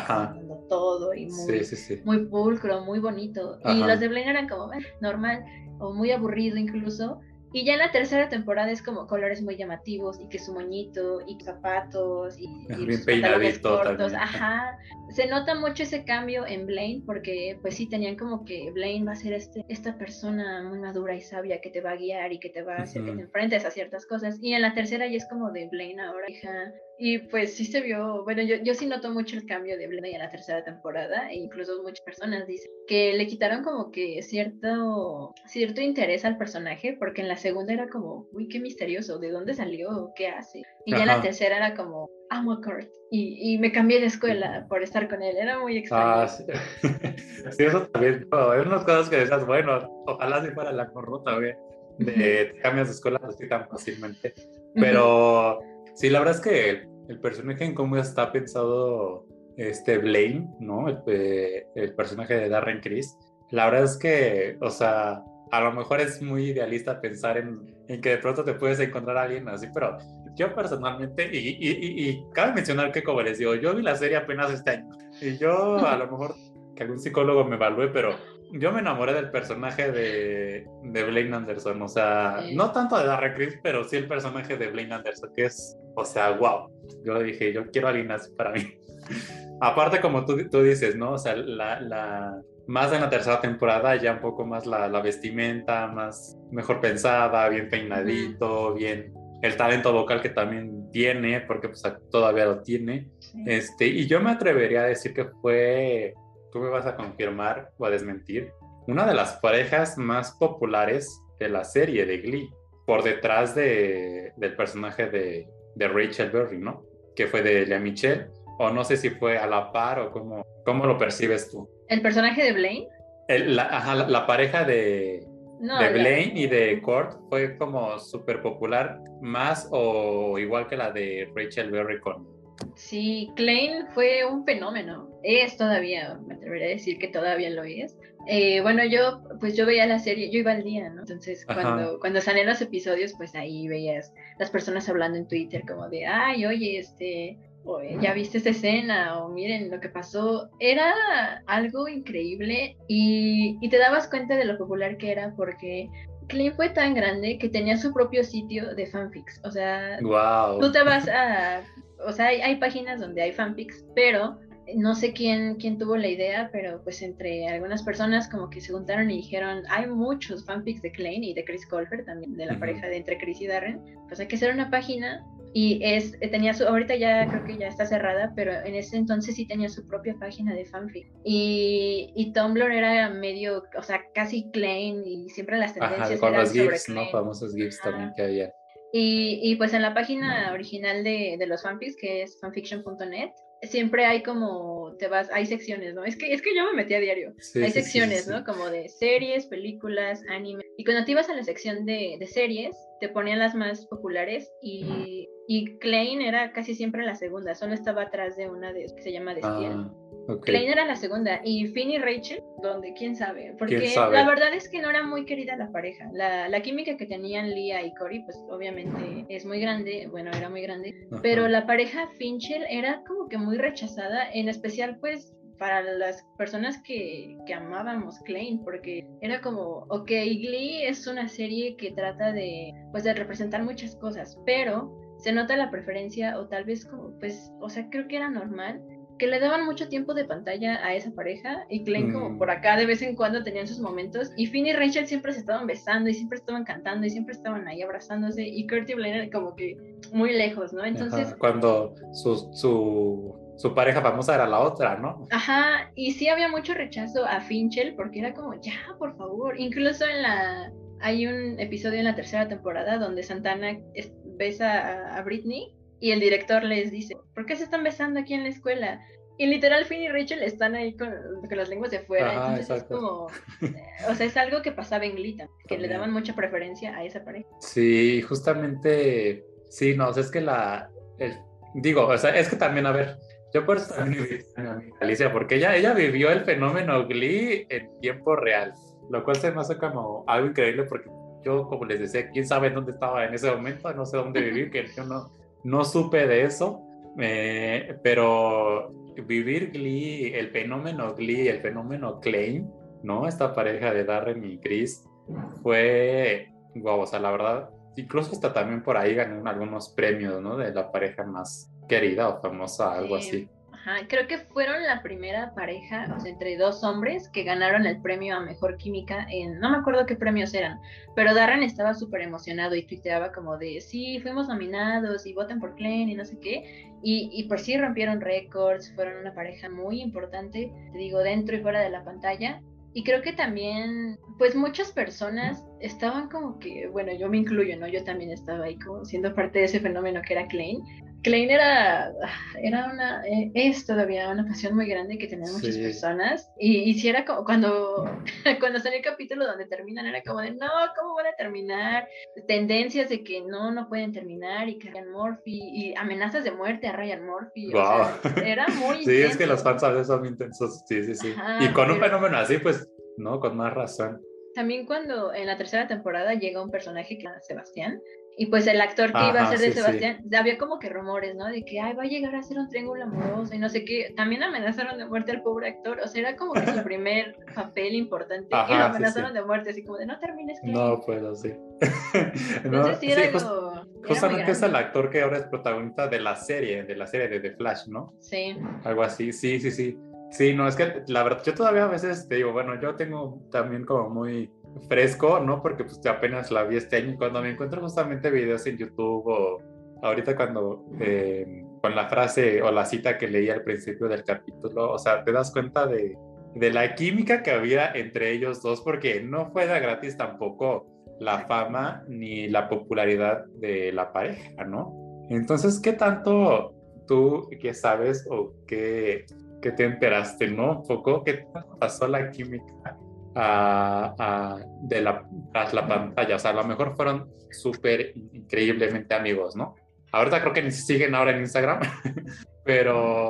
Speaker 2: todo y muy, muy pulcro, muy bonito. Y los de Blaine eran como, eh, normal, o muy aburrido incluso. Y ya en la tercera temporada es como colores muy llamativos y que su moñito y zapatos y, y peinadito cortos. Ajá. Se nota mucho ese cambio en Blaine porque pues sí tenían como que Blaine va a ser este, esta persona muy madura y sabia que te va a guiar y que te va a hacer que te enfrentes a ciertas cosas. Y en la tercera ya es como de Blaine ahora, hija. Y pues sí se vio, bueno, yo, yo sí noto mucho el cambio de Blaine en la tercera temporada e incluso muchas personas dicen que le quitaron como que cierto, cierto interés al personaje porque en la segunda era como, uy, qué misterioso, ¿de dónde salió? ¿Qué hace? Y ya la tercera era como, amo a Kurt. Y, y, me cambié de escuela por estar con él, era muy extraño. Ah,
Speaker 1: sí. eso también, hay unas cosas que decías, bueno, ojalá si fuera la corrota, güey, de cambias de escuela así tan fácilmente. Pero sí, la verdad es que el, personaje en cómo está pensado este Blaine, ¿no? El, eh, el personaje de Darren Criss, la verdad es que, o sea, a lo mejor es muy idealista pensar en, en, que de pronto te puedes encontrar a alguien así, pero yo personalmente, y, y, y, cabe mencionar que como les digo, yo vi la serie apenas este año, y yo a lo mejor que algún psicólogo me evalúe, pero yo me enamoré del personaje de, de Blaine Anderson, o sea, no tanto de Darren Criss, pero sí el personaje de Blaine Anderson, que es, o sea, wow, yo le dije, yo quiero a alguien así para mí. Aparte, como tú, tú dices, ¿no? O sea, la, la más en la tercera temporada, ya un poco más la, la vestimenta, más mejor pensada, bien peinadito, bien el talento vocal que también tiene, porque pues todavía lo tiene. Este, y yo me atrevería a decir que fue, tú me vas a confirmar o a desmentir, una de las parejas más populares de la serie de Glee, por detrás de, del personaje de, de Rachel Berry, ¿no? Que fue de Lea Michelle o no sé si fue a la par o cómo, cómo lo percibes tú.
Speaker 2: ¿El personaje de Blaine?
Speaker 1: la, ajá, la, pareja de, de Blaine y de Kurt fue como súper popular, más o igual que la de Rachel Berry con...
Speaker 2: Sí, Klein fue un fenómeno. Es todavía, me atrevería a decir que todavía lo es. Eh, bueno, yo, pues yo veía la serie, yo iba al día, ¿no? Entonces, cuando, cuando salían los episodios, pues ahí veías las personas hablando en Twitter como de, ay, oye, este, ya viste esta escena, o miren lo que pasó. Era algo increíble y, y te dabas cuenta de lo popular que era porque Klein fue tan grande que tenía su propio sitio de fanfics. O sea, tú te vas a... O sea, hay, hay páginas donde hay fanfics, pero no sé quién, quién tuvo la idea, pero pues entre algunas personas como que se juntaron y dijeron, hay muchos fanfics de Klein y de Chris Colfer también, de la pareja de entre Chris y Darren, pues hay que hacer una página y es, tenía su, ahorita ya creo que ya está cerrada, pero en ese entonces sí tenía su propia página de fanfic. Y, y Tumblr era medio, o sea, casi Klein y siempre las tendencias
Speaker 1: con los GIFs, ¿no? Famosos GIFs también que había.
Speaker 2: Y, y, pues en la página original de, de los fanfics, que es fanfiction.net, siempre hay como, te vas, hay secciones, ¿no? Es que, es que yo me metí a diario. hay secciones, ¿no? Como de series, películas, anime. Y cuando te ibas a la sección de, de series, te ponían las más populares y, y Klein era casi siempre la segunda, solo estaba atrás de una de que se llama Destiel. Ah, Klein era la segunda y Finn y Rachel, donde quién sabe, porque la verdad es que no era muy querida la pareja. La, la, química que tenían Lia y Cory, pues obviamente es muy grande, bueno, era muy grande, pero la pareja Finchel era como que muy rechazada, en especial pues para las personas que, que, amábamos Klein, porque era como, ok, Glee es una serie que trata de, pues, de representar muchas cosas, pero se nota la preferencia o tal vez como, pues, o sea, creo que era normal que le daban mucho tiempo de pantalla a esa pareja y Klein como mm. por acá de vez en cuando tenían sus momentos y Finn y Rachel siempre se estaban besando y siempre estaban cantando y siempre estaban ahí abrazándose y Kurt y Blaine como que muy lejos, ¿no? Entonces...
Speaker 1: Cuando su, su su pareja famosa era la otra, ¿no?
Speaker 2: Ajá, y sí había mucho rechazo a Finchel porque era como, ya, por favor. Incluso en la. Hay un episodio en la tercera temporada donde Santana besa a, Britney y el director les dice, ¿por qué se están besando aquí en la escuela? Y literal Finn y Rachel están ahí con, las lenguas de fuera. entonces es como, o sea, es algo que pasaba en Glita, que le daban mucha preferencia a esa pareja.
Speaker 1: Sí, justamente, sí, no, o sea, es que la, digo, o sea, es que también, a ver, yo por eso también viví Alicia, porque ella, ella vivió el fenómeno Glee en tiempo real, lo cual se me hace como algo increíble porque yo, como les decía, quién sabe dónde estaba en ese momento, no sé dónde vivir, que yo no, no supe de eso, eh, pero vivir Glee, el fenómeno Glee, el fenómeno Klein, ¿no? Esta pareja de Darren y Chris fue, wow, o sea, la verdad, incluso hasta también por ahí ganó algunos premios, ¿no? De la pareja más querida o famosa, algo así.
Speaker 2: Ajá, creo que fueron la primera pareja, o sea, entre dos hombres que ganaron el premio a mejor química en, no me acuerdo qué premios eran, pero Darren estaba súper emocionado y tuiteaba como de, sí, fuimos nominados y voten por Klein y no sé qué, y, y pues sí rompieron récords, fueron una pareja muy importante, te digo, dentro y fuera de la pantalla, y creo que también, pues muchas personas estaban como que, bueno, yo me incluyo, ¿no? Yo también estaba ahí como siendo parte de ese fenómeno que era Klein, Klein era, era una, es todavía una pasión muy grande que tenían muchas personas. Y, y si era como cuando, cuando salió el capítulo donde terminan, era como de, no, ¿cómo van a terminar? Tendencias de que no, no pueden terminar y que Ryan Murphy, y amenazas de muerte a Ryan Murphy. era muy
Speaker 1: Sí, es que los fans a veces son muy intensos, sí, sí, sí. y con un fenómeno así, pues, no, con más razón.
Speaker 2: También cuando en la tercera temporada llega un personaje que es Sebastián, y pues el actor que iba a ser de Sebastián, había como que rumores, ¿no? De que, ay, va a llegar a ser un triángulo amoroso y no sé qué. También amenazaron de muerte al pobre actor. O sea, era como que su primer papel importante. y lo amenazaron de muerte, así como de, no termines.
Speaker 1: No, pues sí. Entonces sí, era Justamente es el actor que ahora es protagonista de la serie, de la serie de The Flash, ¿no?
Speaker 2: Sí.
Speaker 1: Algo así, sí, sí, sí. Sí, no, es que la verdad, yo todavía a veces te digo, bueno, yo tengo también como muy fresco, ¿no? Porque pues apenas la vi este año y cuando me encuentro justamente videos en YouTube o ahorita cuando eh, con la frase o la cita que leí al principio del capítulo, o sea, te das cuenta de, de la química que había entre ellos dos porque no fue de gratis tampoco la fama ni la popularidad de la pareja, ¿no? Entonces, ¿qué tanto ¿tú qué sabes o qué, qué te enteraste, no? Un poco, ¿qué pasó la química a, de la, tras la pantalla? O sea, a lo mejor fueron súper increíblemente amigos, ¿no? Ahorita creo que ni siguen ahora en Instagram, pero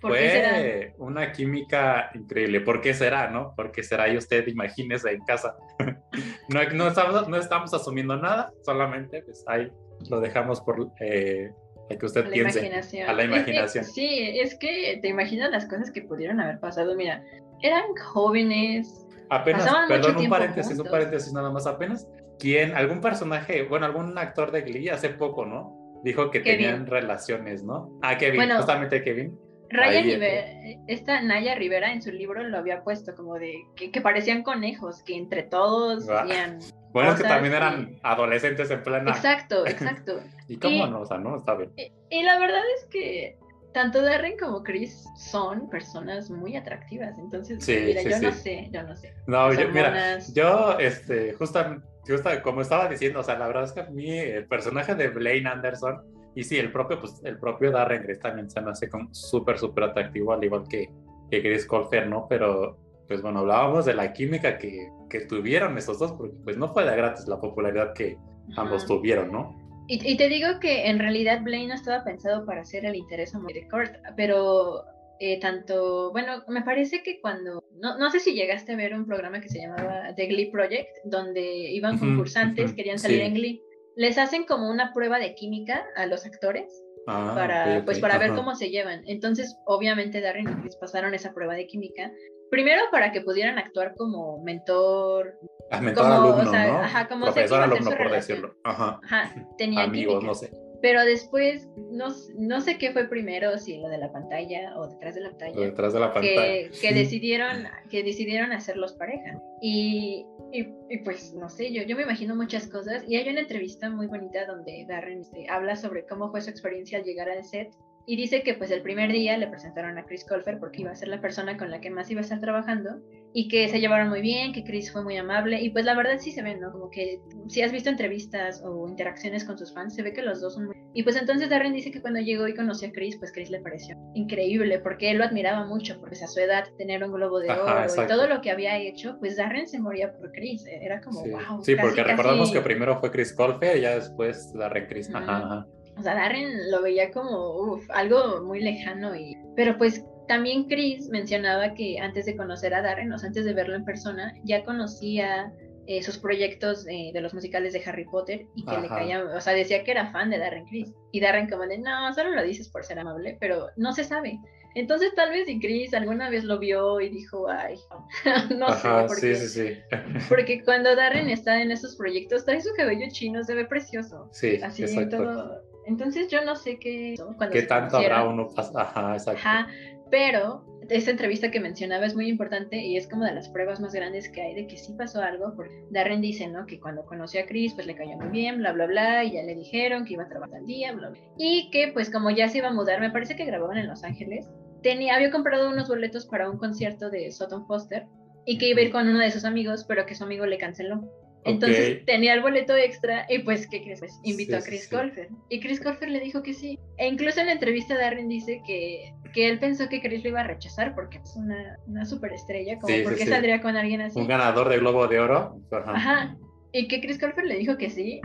Speaker 1: fue una química increíble. ¿Por qué será, no? Porque será y usted imagínese en casa. no, no, estamos, no estamos asumiendo nada, solamente pues ahí lo dejamos por eh, que usted piense. A la imaginación.
Speaker 2: sí, es que te imaginas las cosas que pudieron haber pasado. Mira, eran jóvenes.
Speaker 1: Apenas, perdón, un paréntesis, un paréntesis nada más apenas. ¿Quién, algún personaje, bueno, algún actor de Glee hace poco, ¿no? Dijo que tenían relaciones, ¿no? Ah, Kevin, justamente Kevin.
Speaker 2: Ryan Rivera, esta Naya Rivera en su libro lo había puesto como de que, parecían conejos, que entre todos hacían
Speaker 1: bueno, es que también eran adolescentes en plena.
Speaker 2: Exacto, exacto.
Speaker 1: y cómo no, o sea, no, está bien.
Speaker 2: Y, la verdad es que tanto Darren como Chris son personas muy atractivas. Entonces, mira, yo no sé, yo no sé.
Speaker 1: No, yo, mira, yo, este, justamente, como estaba diciendo, o sea, la verdad es que a mí el personaje de Blaine Anderson, y sí, el propio, pues, el propio Darren Chris también se me hace como súper, súper atractivo, al igual que, que Chris Colfer, ¿no? Pero pues bueno, hablábamos de la química que, que tuvieron esos dos, porque pues no fue de gratis la popularidad que ambos tuvieron, ¿no?
Speaker 2: Y, y, te digo que en realidad Blaine no estaba pensado para ser el interés amoroso de Kurt, pero eh, tanto, bueno, me parece que cuando, no, no, sé si llegaste a ver un programa que se llamaba The Glee Project, donde iban concursantes, querían salir en Glee, les hacen como una prueba de química a los actores. Ah, para, pues para ver cómo se llevan. Entonces, obviamente Darren y Chris pasaron esa prueba de química Primero para que pudieran actuar como mentor.
Speaker 1: Ah, mentor como, alumno, o sea, ¿no?
Speaker 2: Ajá, como
Speaker 1: Profesor alumno, por decirlo. Ajá.
Speaker 2: Ajá, tenía
Speaker 1: Amigos, no sé.
Speaker 2: Pero después, no, no sé qué fue primero, si lo de la pantalla o detrás de la pantalla. O
Speaker 1: detrás de la pantalla.
Speaker 2: Que, que decidieron, que decidieron hacerlos pareja. Y, y, y, pues, no sé, yo, yo me imagino muchas cosas. Y hay una entrevista muy bonita donde Darren este, habla sobre cómo fue su experiencia al llegar al set y dice que pues el primer día le presentaron a Chris Colfer porque iba a ser la persona con la que más iba a estar trabajando y que se llevaron muy bien, que Chris fue muy amable y pues la verdad sí se ve, ¿no? Como que si has visto entrevistas o interacciones con sus fans, se ve que los dos son muy... Y pues entonces Darren dice que cuando llegó y conoció a Chris, pues Chris le pareció increíble porque él lo admiraba mucho, porque a su edad tener un globo de oro y todo lo que había hecho, pues Darren se moría por Chris, era como, wow.
Speaker 1: Sí, porque recordamos que primero fue Chris Colfer y ya después Darren Chris. Ajá, ajá.
Speaker 2: O sea, Darren lo veía como algo muy lejano y... Pero pues también Chris mencionaba que antes de conocer a Darren, o sea, antes de verlo en persona, ya conocía eh, sus proyectos de los musicales de Harry Potter y que le caía, o sea, decía que era fan de Darren Chris. Y Darren como de, no, solo lo dices por ser amable, pero no se sabe. Entonces tal vez si Chris alguna vez lo vio y dijo, ay, no sé, porque,
Speaker 1: sí, sí, sí.
Speaker 2: porque cuando Darren está en esos proyectos, trae su cabello chino, se ve precioso.
Speaker 1: Sí,
Speaker 2: así todo entonces yo no sé qué...
Speaker 1: ¿Qué tanto habrá uno? Ajá, exacto. Ajá,
Speaker 2: pero esta entrevista que mencionaba es muy importante y es como de las pruebas más grandes que hay de que sí pasó algo, porque Darren dice, ¿no? Que cuando conoció a Chris, pues le cayó muy bien, bla, bla, bla, y ya le dijeron que iba a trabajar al día, bla, bla. Y que pues como ya se iba a mudar, me parece que grababan en Los Ángeles, tenía, había comprado unos boletos para un concierto de Sutton Foster y que iba a ir con uno de sus amigos, pero que su amigo le canceló. Entonces tenía el boleto extra y pues, ¿qué crees? Pues invitó a Chris Colfer. Y Chris Colfer le dijo que sí. E incluso en la entrevista Darren dice que, que él pensó que Chris lo iba a rechazar porque es una, una superestrella, como porque saldría con alguien así.
Speaker 1: Un ganador de Globo de Oro.
Speaker 2: Ajá. Y que Chris Colfer le dijo que sí.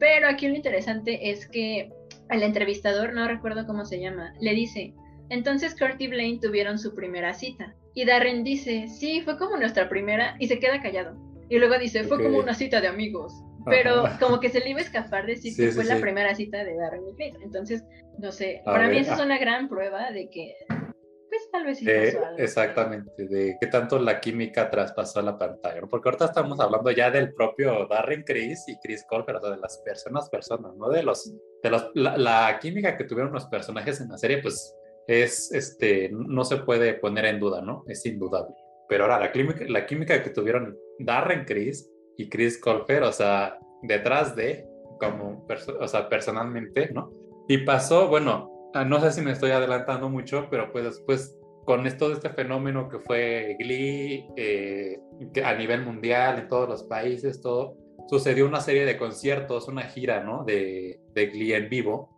Speaker 2: Pero aquí lo interesante es que el entrevistador, no recuerdo cómo se llama, le dice, entonces Kurt y Blaine tuvieron su primera cita. Y Darren dice, sí, fue como nuestra primera, y se queda callado. Y luego dice, fue como una cita de amigos. Pero como que se le iba a escapar decir que fue la primera cita de Darren y Chris. Entonces, no sé, para mí esa es ah. una gran prueba de que, pues tal vez sí pasó algo.
Speaker 1: Exactamente, de qué tanto la química traspasó a la pantalla. Porque ahorita estamos hablando ya del propio Darren Chris y Chris Cole, pero de las personas, personas, ¿no? De los, de los, la, la química que tuvieron los personajes en la serie, pues es, este, no se puede poner en duda, ¿no? Es indudable. Pero ahora, la química, la química que tuvieron Darren Chris y Chris Colfer, o sea, detrás de, como, o sea, personalmente, ¿no? Y pasó, bueno, ah, no sé si me estoy adelantando mucho, pero pues después con esto de este fenómeno que fue Glee eh, que a nivel mundial, en todos los países, todo, sucedió una serie de conciertos, una gira, ¿no? De, de Glee en vivo.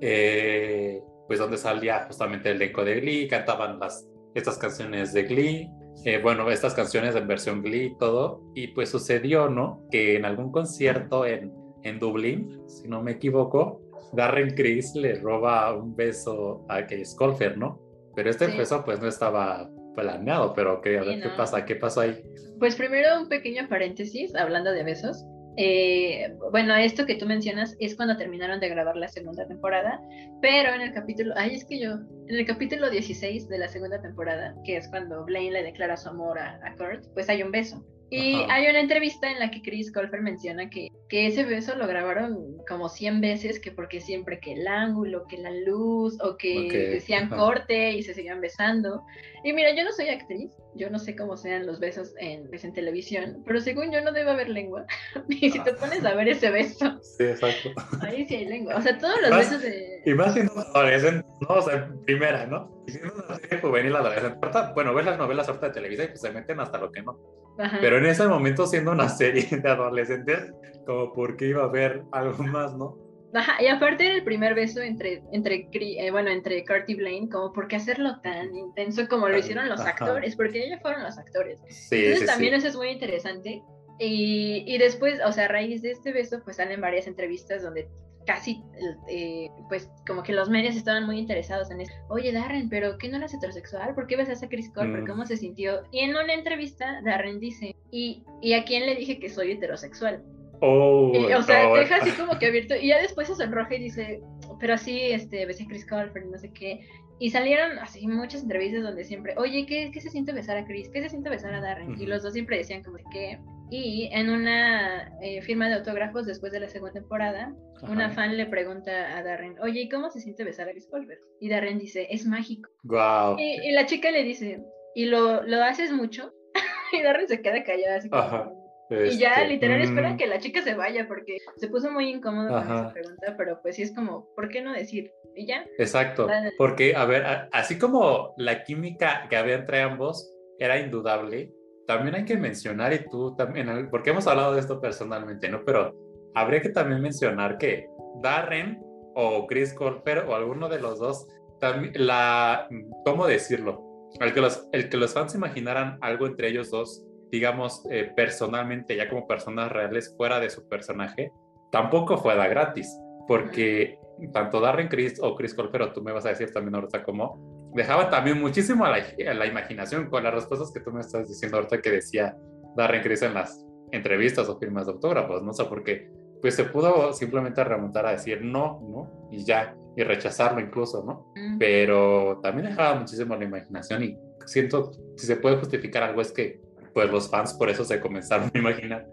Speaker 1: Eh, pues donde salía justamente el elenco de Glee, cantaban las, estas canciones de Glee, eh, bueno, estas canciones en versión Glee y todo, y pues sucedió, ¿no? Que en algún concierto en, en Dublín, si no me equivoco, Darren Criss le roba un beso a Kay Scolfer, ¿no? Pero este beso pues no estaba planeado, pero ¿qué, ¿qué pasa? ¿Qué pasó ahí?
Speaker 2: Pues primero un pequeño paréntesis, hablando de besos. Eh, bueno, esto que tú mencionas es cuando terminaron de grabar la segunda temporada, pero en el capítulo, ay, es que yo, en el capítulo 16 de la segunda temporada, que es cuando Blaine le declara su amor a, a Kurt, pues hay un beso. Y hay una entrevista en la que Chris Colfer menciona que, que ese beso lo grabaron como 100 veces, que porque siempre que el ángulo, que la luz, o que decían corte y se seguían besando. Y mira, yo no soy actriz, yo no sé cómo sean los besos en, pues, en televisión, pero según yo no debe haber lengua. y si te pones a ver ese beso.
Speaker 1: Sí, exacto.
Speaker 2: Ahí sí hay lengua. O sea, todos los besos de.
Speaker 1: Y más siendo adolescente, no, o sea, primera, ¿no? Y siendo una serie juvenil adolescente. Bueno, ves las novelas ahorita de televisión y pues se meten hasta lo que no. Pero en ese momento, siendo una serie de adolescentes, como porque iba a haber algo más, ¿no?
Speaker 2: Ajá, y aparte era el primer beso entre, entre, eh, bueno, entre Kurt y Blaine, como por qué hacerlo tan intenso como lo hicieron los actores, porque ellos fueron los actores. Sí, Entonces también eso es muy interesante. Y, y, después, o sea, a raíz de este beso, pues salen varias entrevistas donde casi, eh, pues como que los medios estaban muy interesados en eso. Oye, Darren, pero ¿qué no eres heterosexual? ¿Por qué besas a Chris Colfer? Mm. ¿Cómo se sintió? Y en una entrevista, Darren dice, ¿y, ¿y a quién le dije que soy heterosexual?
Speaker 1: Oh,
Speaker 2: o sea, deja así como que abierto. Y ya después se sonroja y dice, pero así, este, besé a Chris Colfer y no sé qué. Y salieron así muchas entrevistas donde siempre, oye, ¿qué, ¿qué, se siente besar a Chris? ¿Qué se siente besar a Darren? Y los dos siempre decían como que... Y en una eh, firma de autógrafos después de la segunda temporada, una fan le pregunta a Darren, oye, ¿y cómo se siente besar a Chris Colfer? Y Darren dice, es mágico.
Speaker 1: Wow.
Speaker 2: Y, la chica le dice, ¿y lo, lo haces mucho? y Darren se queda callado así como, y ya este, literal espera mm. que la chica se vaya porque se puso muy incómodo con esa pregunta, pero pues sí es como, ¿por qué no decir? Y ya.
Speaker 1: Exacto, porque a ver, así como la química que había entre ambos era indudable, también hay que mencionar, y tú también, porque hemos hablado de esto personalmente, ¿no? Pero habría que también mencionar que Darren o Chris Colfer o alguno de los dos, también, la, ¿cómo decirlo? El que, los, el que los fans imaginaran algo entre ellos dos digamos, eh, personalmente, ya como personas reales fuera de su personaje, tampoco fue da gratis, porque tanto Darren Chris o Chris Cole, pero tú me vas a decir también ahorita cómo, dejaba también muchísimo a la, imaginación con las respuestas que tú me estás diciendo ahorita que decía Darren Chris en las entrevistas o firmas de autógrafos, ¿no? sé por qué pues se pudo simplemente remontar a decir no, ¿no? Y ya, y rechazarlo incluso, ¿no? Pero también dejaba muchísimo la imaginación y siento, si se puede justificar algo es que pues los fans por eso se comenzaron a imaginar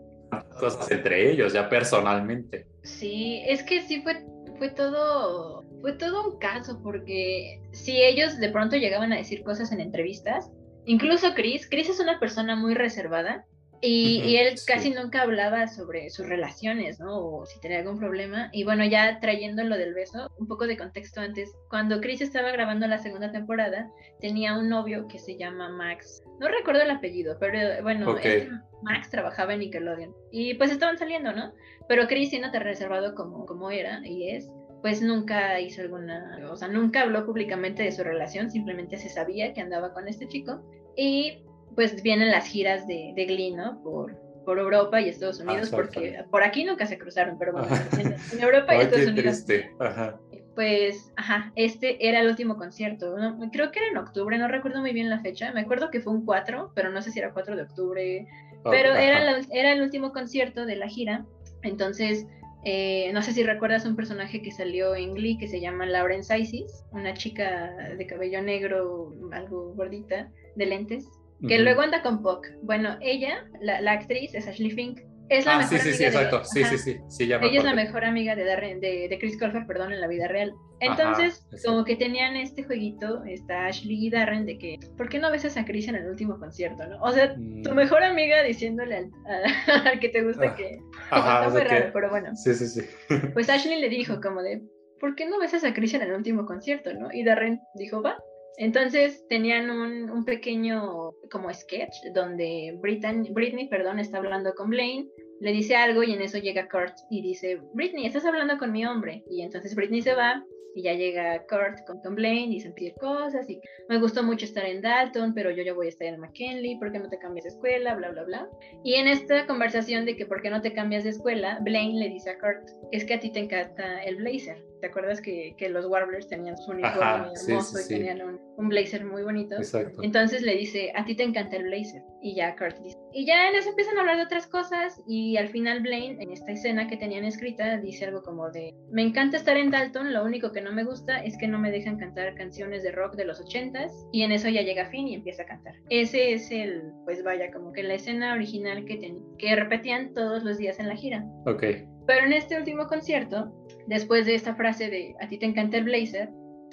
Speaker 1: cosas entre ellos, ya personalmente.
Speaker 2: Sí, es que sí fue, fue todo, fue todo un caso, porque si ellos de pronto llegaban a decir cosas en entrevistas, incluso Chris, Chris es una persona muy reservada, y, él casi nunca hablaba sobre sus relaciones, ¿no? O si tenía algún problema. Y bueno, ya trayendo lo del beso, un poco de contexto antes. Cuando Chris estaba grabando la segunda temporada, tenía un novio que se llama Max. No recuerdo el apellido, pero bueno, este Max trabajaba en Nickelodeon. Y pues estaban saliendo, ¿no? Pero Chris, siendo tan reservado como, como era y es, pues nunca hizo alguna, o sea, nunca habló públicamente de su relación, simplemente se sabía que andaba con este chico. Y pues vienen las giras de, de Glee, ¿no? Por, por Europa y Estados Unidos, porque por aquí nunca se cruzaron, pero bueno, en, Europa y Estados Unidos. Ajá. Pues, ajá, este era el último concierto. creo que era en octubre, no recuerdo muy bien la fecha. Me acuerdo que fue un 4, pero no sé si era 4 de octubre. pero era, era el último concierto de la gira. Entonces, eh, no sé si recuerdas un personaje que salió en Glee que se llama Lauren Isis, una chica de cabello negro, algo gordita, de lentes que luego anda con Puck. Bueno, ella, la, la, actriz, es Ashley Fink. Es la
Speaker 1: ah,
Speaker 2: mejor
Speaker 1: sí, sí, sí, exacto. Sí, sí, sí, sí.
Speaker 2: ella es la mejor amiga de, Darren, de, de, Chris Colfer, perdón, en la vida real. Entonces, como que tenían este jueguito, está Ashley y Darren, de que, ¿por qué no besas a Chris en el último concierto, no? O sea, tu mm. mejor amiga diciéndole al, al que te gusta ah, que... Ajá, está muy raro, pero bueno.
Speaker 1: Sí, sí, sí.
Speaker 2: Pues Ashley le dijo como de, ¿por qué no besas a Chris en el último concierto, no? Y Darren dijo, va. Entonces tenían un, pequeño como sketch donde Britney, Britney perdón, está hablando con Blaine, le dice algo y en eso llega Kurt y dice, Britney, estás hablando con mi hombre. Y entonces Britney se va y ya llega Kurt con Tom Blaine y sentir cosas y me gustó mucho estar en Dalton, pero yo ya voy a estar en McKinley, ¿por qué no te cambias de escuela? Bla, bla, bla. Y en esta conversación de que por qué no te cambias de escuela, Blaine le dice a Kurt, es que a ti te encanta el blazer. ¿Te acuerdas que, que los Warblers tenían su uniforme hermoso y tenían un, un, blazer muy bonito?
Speaker 1: Exacto.
Speaker 2: Entonces le dice, a ti te encanta el blazer. Y ya Kurt dice. Y ya en eso empiezan a hablar de otras cosas y al final Blaine, en esta escena que tenían escrita, dice algo como de, me encanta estar en Dalton, lo único que no me gusta es que no me dejan cantar canciones de rock de los ochentas y en eso ya llega Finn y empieza a cantar. Ese es el, pues vaya, como que la escena original que, que repetían todos los días en la gira.
Speaker 1: Ok.
Speaker 2: Pero en este último concierto, después de esta frase de a ti te encanta el blazer,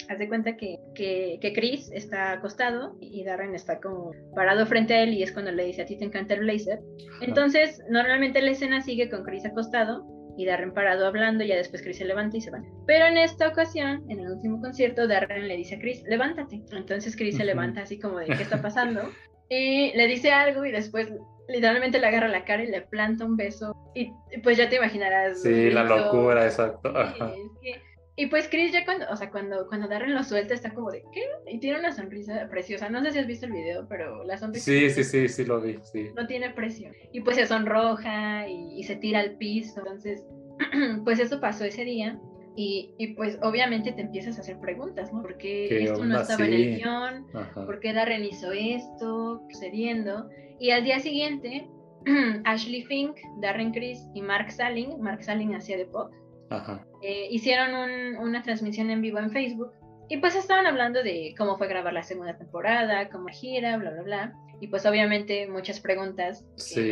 Speaker 2: haz de cuenta que, que, que, Chris está acostado y Darren está como parado frente a él y es cuando le dice a ti te encanta el blazer. Entonces, normalmente la escena sigue con Chris acostado y Darren parado hablando, y ya después Chris se levanta y se va. Pero en esta ocasión, en el último concierto, Darren le dice a Chris, levántate. Entonces Chris se levanta así como de, ¿qué está pasando? y le dice algo y después literalmente le agarra la cara y le planta un beso. Y pues ya te imaginarás.
Speaker 1: Sí, la locura, exacto.
Speaker 2: y pues Chris ya cuando, o sea, cuando, cuando Darren lo suelta está como de, ¿qué? Y tiene una sonrisa preciosa. No sé si has visto el video, pero la sonrisa...
Speaker 1: Sí, sí, sí, sí lo vi, sí.
Speaker 2: No tiene precio. Y pues se sonroja y, y se tira al piso. Entonces, pues eso pasó ese día. Y, y, pues obviamente te empiezas a hacer preguntas, ¿no? ¿Por qué esto no estaba en el guion? ¿Por qué Darren hizo esto? Sucediendo. Y al día siguiente, Ashley Fink, Darren Chris y Mark Salling, Mark Salling hacía de pop, eh, hicieron una transmisión en vivo en Facebook. Y pues estaban hablando de cómo fue grabar la segunda temporada, cómo gira, bla, bla, bla. Y pues obviamente muchas preguntas.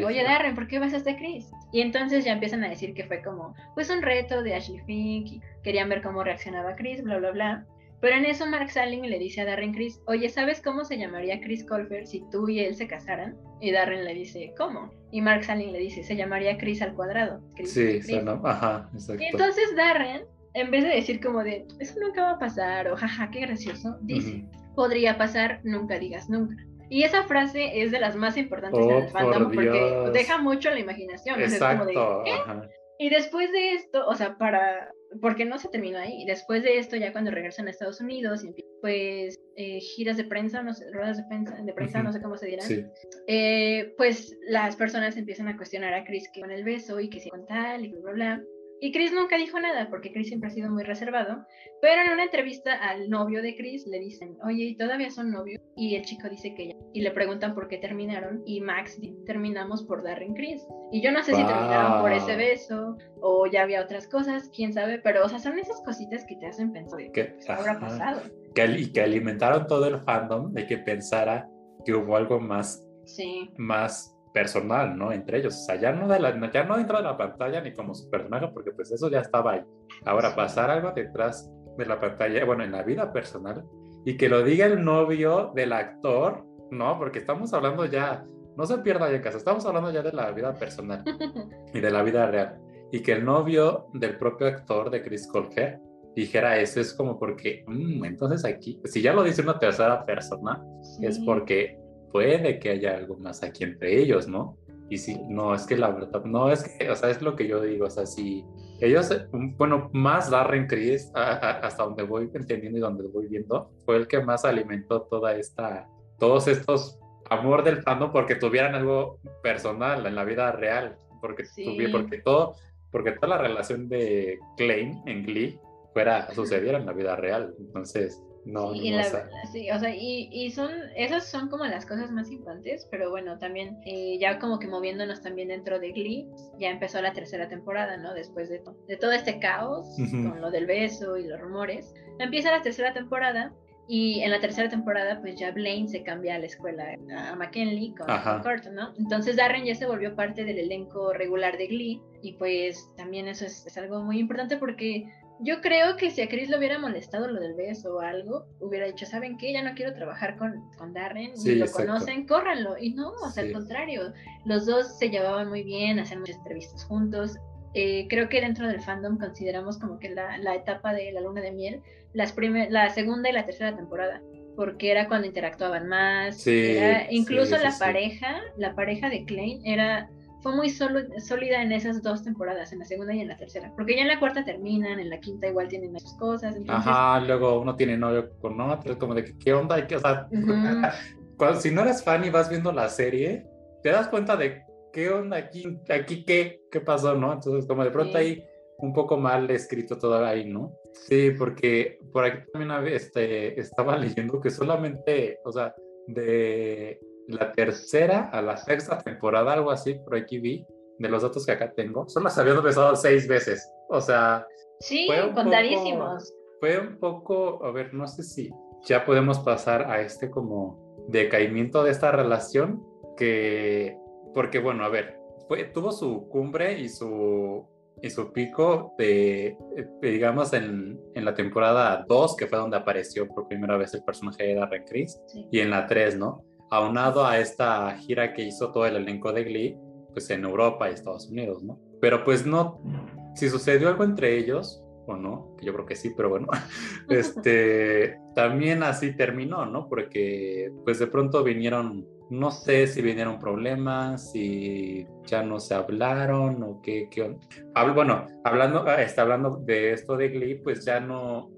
Speaker 2: Oye, Darren, ¿por qué vas a este Chris? Y entonces ya empiezan a decir que fue como, pues un reto de Ashley Fink, y querían ver cómo reaccionaba Chris, bla, bla, bla. Pero en eso Mark Salling le dice a Darren Chris, oye, ¿sabes cómo se llamaría Chris Colfer si tú y él se casaran? Y Darren le dice, ¿cómo? Y Mark Salling le dice, se llamaría Chris al cuadrado.
Speaker 1: sí, ajá, exacto.
Speaker 2: Y entonces Darren, en vez de decir como de, eso nunca va a pasar, o jaja, qué gracioso, dice, podría pasar, nunca digas nunca. Y esa frase es de las más importantes en el oh, fandom porque deja mucho la imaginación.
Speaker 1: Exacto. como de,
Speaker 2: Y después de esto, o sea, para porque no se terminó ahí. Después de esto, ya cuando regresan a Estados Unidos, pues eh, giras de prensa, no sé, ruedas de prensa, de prensa no sé cómo se dirán, eh, pues las personas empiezan a cuestionar a Chris que con el beso y que si con tal y bla, bla, bla. Y Chris nunca dijo nada porque Chris siempre ha sido muy reservado, pero en una entrevista al novio de Chris le dicen, oye, ¿y todavía son novios? Y el chico dice que ya. Y le preguntan por qué terminaron y Max dice, terminamos por Darren Chris. Y yo no sé si terminaron por ese beso o ya había otras cosas, quién sabe, pero o sea, son esas cositas que te hacen pensar qué habrá pasado.
Speaker 1: Que, y que alimentaron todo el fandom de que pensara que hubo algo más,
Speaker 2: sí.
Speaker 1: más personal, ¿no? Entre ellos. O sea, ya no, de la, ya no dentro de la pantalla ni como su personaje, porque pues eso ya estaba ahí. Ahora, pasar algo detrás de la pantalla, bueno, en la vida personal, y que lo diga el novio del actor, ¿no? Porque estamos hablando ya, no se pierda ya en casa, estamos hablando ya de la vida personal y de la vida real. Y que el novio del propio actor de Chris Colfer dijera eso, es como porque, mm, entonces aquí, si ya lo dice una tercera persona, es porque puede que haya algo más aquí entre ellos, ¿no? Y si, no, es que la verdad, no, es que, o sea, es lo que yo digo, o sea, si ellos, bueno, más Darren Chris, hasta donde voy entendiendo y donde voy viendo, fue el que más alimentó toda esta, todos estos amor del fandom porque tuvieran algo personal en la vida real, porque, porque todo, porque toda la relación de Klein en Glee fuera, sucediera en la vida real, entonces no,
Speaker 2: y, o sea, y, son, esas son como las cosas más importantes, pero bueno, también eh, ya como que moviéndonos también dentro de Glee, ya empezó la tercera temporada, ¿no? Después de, de todo este caos con lo del beso y los rumores, empieza la tercera temporada y en la tercera temporada, pues ya Blaine se cambia a la escuela a McKinley con Kurt, ¿no? Entonces Darren ya se volvió parte del elenco regular de Glee y pues también eso es, es algo muy importante porque yo creo que si a Chris le hubiera molestado lo del beso o algo, hubiera dicho, ¿saben qué? Ya no quiero trabajar con, con Darren, ni lo conocen, córranlo. Y no, o sea, al contrario, los dos se llevaban muy bien, hacían muchas entrevistas juntos. Eh, creo que dentro del fandom consideramos como que la, la etapa de la luna de miel, las la segunda y la tercera temporada, porque era cuando interactuaban más. incluso la pareja, la pareja de Klein era fue muy sólida en esas dos temporadas, en la segunda y en la tercera, porque ya en la cuarta terminan, en la quinta igual tienen sus cosas.
Speaker 1: Ajá, luego uno tiene novio con otro, como de que, qué onda, y que, o sea, si no eres fan y vas viendo la serie, te das cuenta de qué onda aquí, aquí qué, qué pasó, ¿no? Entonces, como de pronto ahí un poco mal escrito todo ahí, ¿no? Sí, porque por aquí también este, estaba leyendo que solamente, o sea, de la tercera a la sexta temporada, algo así, por aquí vi, de los datos que acá tengo, solo las habían empezado seis veces. O sea,
Speaker 2: sí, contadísimos.
Speaker 1: fue un poco, a ver, no sé si ya podemos pasar a este como decaimiento de esta relación que, porque bueno, a ver, fue, tuvo su cumbre y su y su pico de, digamos, en, en, la temporada 2, que fue donde apareció por primera vez el personaje de Darren Criss, y en la 3, ¿no? Aunado a esta gira que hizo todo el elenco de Glee, pues en Europa y Estados Unidos, ¿no? Pero pues no, si sucedió algo entre ellos, o no, que yo creo que sí, pero bueno, este, también así terminó, ¿no? Porque pues de pronto vinieron no sé si vinieron problemas, si ya no se hablaron o qué. qué bueno, hablando, ah, está hablando de esto de Glee, pues ya no,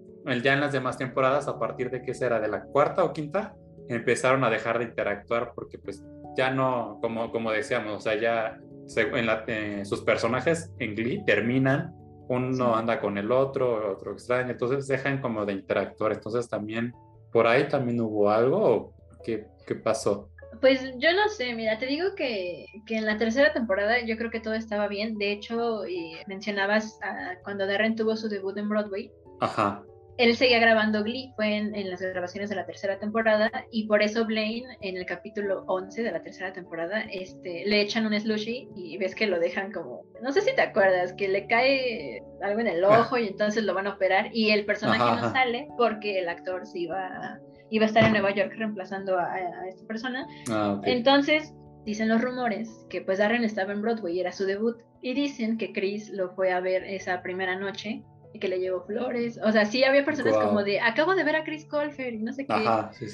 Speaker 1: ya en las demás temporadas, a partir de qué será, de la cuarta o quinta, empezaron a dejar de interactuar porque pues ya no, como, como decíamos, o sea, ya en la, eh, sus personajes en Glee terminan, uno anda con el otro, otro extraño, entonces dejan como de interactuar, entonces también por ahí también hubo algo, ¿qué, qué pasó?
Speaker 2: Pues yo no sé, mira, te digo que, que, en la tercera temporada yo creo que todo estaba bien. De hecho, y mencionabas cuando Darren tuvo su debut en Broadway.
Speaker 1: Ajá.
Speaker 2: Él seguía grabando Glee, fue en, en, las grabaciones de la tercera temporada, y por eso Blaine, en el capítulo 11 de la tercera temporada, este, le echan un slushy y ves que lo dejan como, no sé si te acuerdas, que le cae algo en el ojo y entonces lo van a operar, y el personaje no sale porque el actor se iba a iba a estar en Nueva York reemplazando a, esta persona. Ah, Entonces, dicen los rumores que pues Darren estaba en Broadway y era su debut. Y dicen que Chris lo fue a ver esa primera noche y que le llevó flores. O sea, sí había personas como de, acabo de ver a Chris Colfer y no sé qué.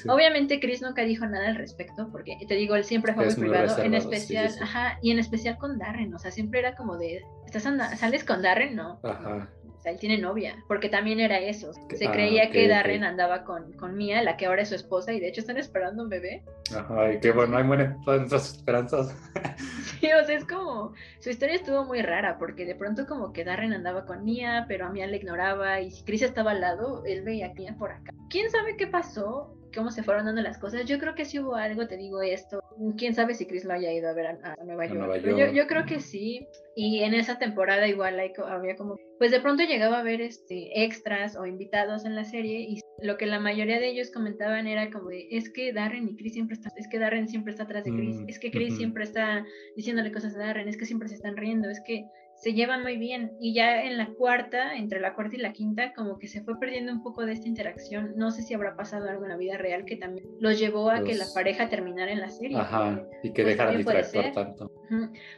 Speaker 2: Obviamente Chris nunca dijo nada al respecto, porque te digo, él siempre fue muy privado, en especial, ajá, y en especial con Darren. O sea, siempre era como de, ¿estás ¿sales con Darren? No. Ajá él tiene novia, porque también era eso. Se ah, creía que Darren andaba con, con Mia, la que ahora es su esposa, y de hecho están esperando un bebé.
Speaker 1: Ay, qué bueno, hay buenas todas esperanzas.
Speaker 2: sí, o sea, es como, su historia estuvo muy rara, porque de pronto como que Darren andaba con Mia, pero a Mia le ignoraba, y si Chris estaba al lado, él veía a Mia por acá. ¿Quién sabe qué pasó? Cómo se fueron dando las cosas. Yo creo que sí hubo algo, te digo esto. Quién sabe si Chris lo haya ido a ver a, Nueva York. Yo, yo, creo que sí. Y en esa temporada igual había como, pues de pronto llegaba a ver este, extras o invitados en la serie y lo que la mayoría de ellos comentaban era como de, es que Darren y Chris siempre están, es que Darren siempre está atrás de Chris, mm, es que Chris siempre está diciéndole cosas a Darren, es que siempre se están riendo, es que se llevan muy bien. Y ya en la cuarta, entre la cuarta y la quinta, como que se fue perdiendo un poco de esta interacción. No sé si habrá pasado algo en la vida real que también los llevó a que la pareja terminara en la serie.
Speaker 1: Ajá, y que pues dejaran de interactuar tanto.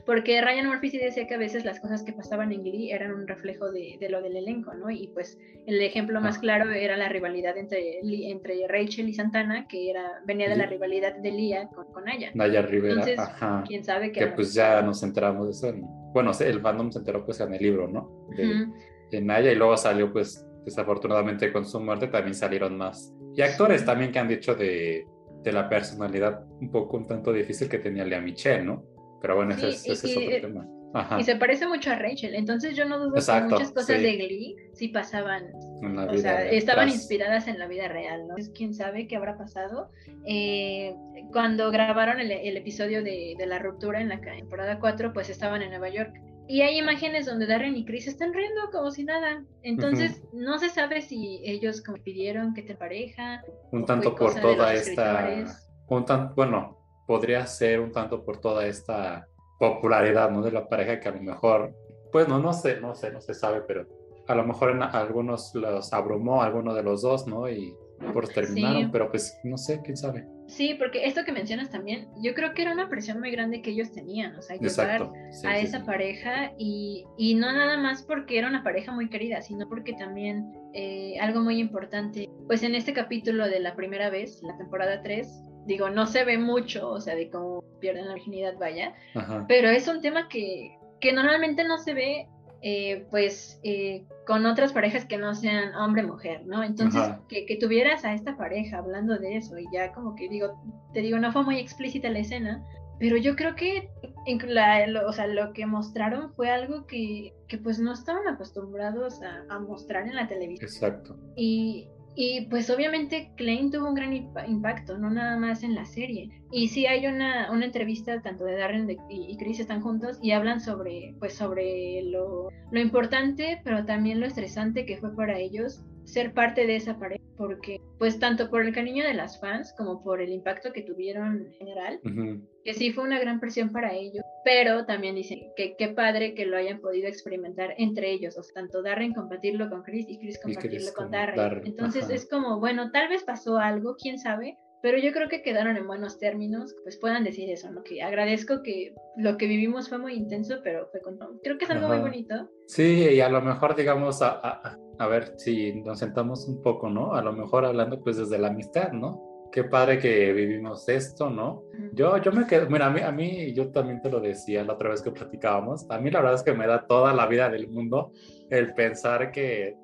Speaker 2: Porque Ryan Murphy sí decía que a veces las cosas que pasaban en Glee eran un reflejo de, de lo del elenco, ¿no? Y pues el ejemplo más claro era la rivalidad entre, entre Rachel y Santana, que era venía de la rivalidad de Lia con, con Naya.
Speaker 1: Naya Rivera, Entonces, ajá.
Speaker 2: quién sabe
Speaker 1: que... Que pues ya nos enteramos de eso. Bueno, el fandom se enteró pues en el libro, ¿no? De, Naya y luego salió pues desafortunadamente con su muerte también salieron más. Y actores también que han dicho de, de la personalidad un poco un tanto difícil que tenía Lea Michelle, ¿no? Pero bueno, ese, es, otro tema.
Speaker 2: Y se parece mucho a Rachel, entonces yo no dudo que muchas cosas de Glee sí pasaban, o sea, estaban inspiradas en la vida real, ¿no? Entonces, quién sabe qué habrá pasado. Eh, cuando grabaron el, el episodio de, de, la ruptura en la temporada 4, pues estaban en Nueva York y hay imágenes donde Darren y Chris están riendo como si nada. Entonces, no se sabe si ellos pidieron que te pareja.
Speaker 1: Un tanto por toda esta. Un tan, bueno, podría ser un tanto por toda esta popularidad ¿no? de la pareja que a lo mejor, pues no, no sé, no sé, no se sabe, pero a lo mejor en algunos los abrumó alguno de los dos, ¿no? Y por terminaron, pero pues no sé, quién sabe.
Speaker 2: Sí, porque esto que mencionas también, yo creo que era una presión muy grande que ellos tenían, o sea, llevar a esa pareja y, y, no nada más porque era una pareja muy querida, sino porque también eh, algo muy importante, pues en este capítulo de la primera vez, la temporada 3, digo, no se ve mucho, o sea, de cómo pierden la virginidad, vaya, pero es un tema que, que normalmente no se ve eh, pues eh, con otras parejas que no sean hombre-mujer, ¿no? Entonces, que, que, tuvieras a esta pareja hablando de eso y ya como que digo, te digo, no fue muy explícita la escena, pero yo creo que la, lo, o sea, lo que mostraron fue algo que, que pues no estaban acostumbrados a, a, mostrar en la televisión.
Speaker 1: Exacto.
Speaker 2: Y, y pues obviamente Klein tuvo un gran impacto, no nada más en la serie. Y sí hay una, una entrevista tanto de Darren y, Chris están juntos y hablan sobre, pues sobre lo, lo importante, pero también lo estresante que fue para ellos ser parte de esa pareja, porque pues tanto por el cariño de las fans como por el impacto que tuvieron en general, que sí fue una gran presión para ellos, pero también dicen que qué padre que lo hayan podido experimentar entre ellos, o sea, tanto Darren compartirlo con Chris y Chris compartirlo con, Darren. Entonces es como, bueno, tal vez pasó algo, quién sabe, pero yo creo que quedaron en buenos términos, pues puedan decir eso, ¿no? Que agradezco que lo que vivimos fue muy intenso, pero fue con... Creo que es algo muy bonito.
Speaker 1: Sí, y a lo mejor, digamos, a, a, ver si nos sentamos un poco, ¿no? A lo mejor hablando pues desde la amistad, ¿no? Qué padre que vivimos esto, ¿no? Yo, yo me quedo, mira, a mí, a mí, yo también te lo decía la otra vez que platicábamos, a mí la verdad es que me da toda la vida del mundo el pensar que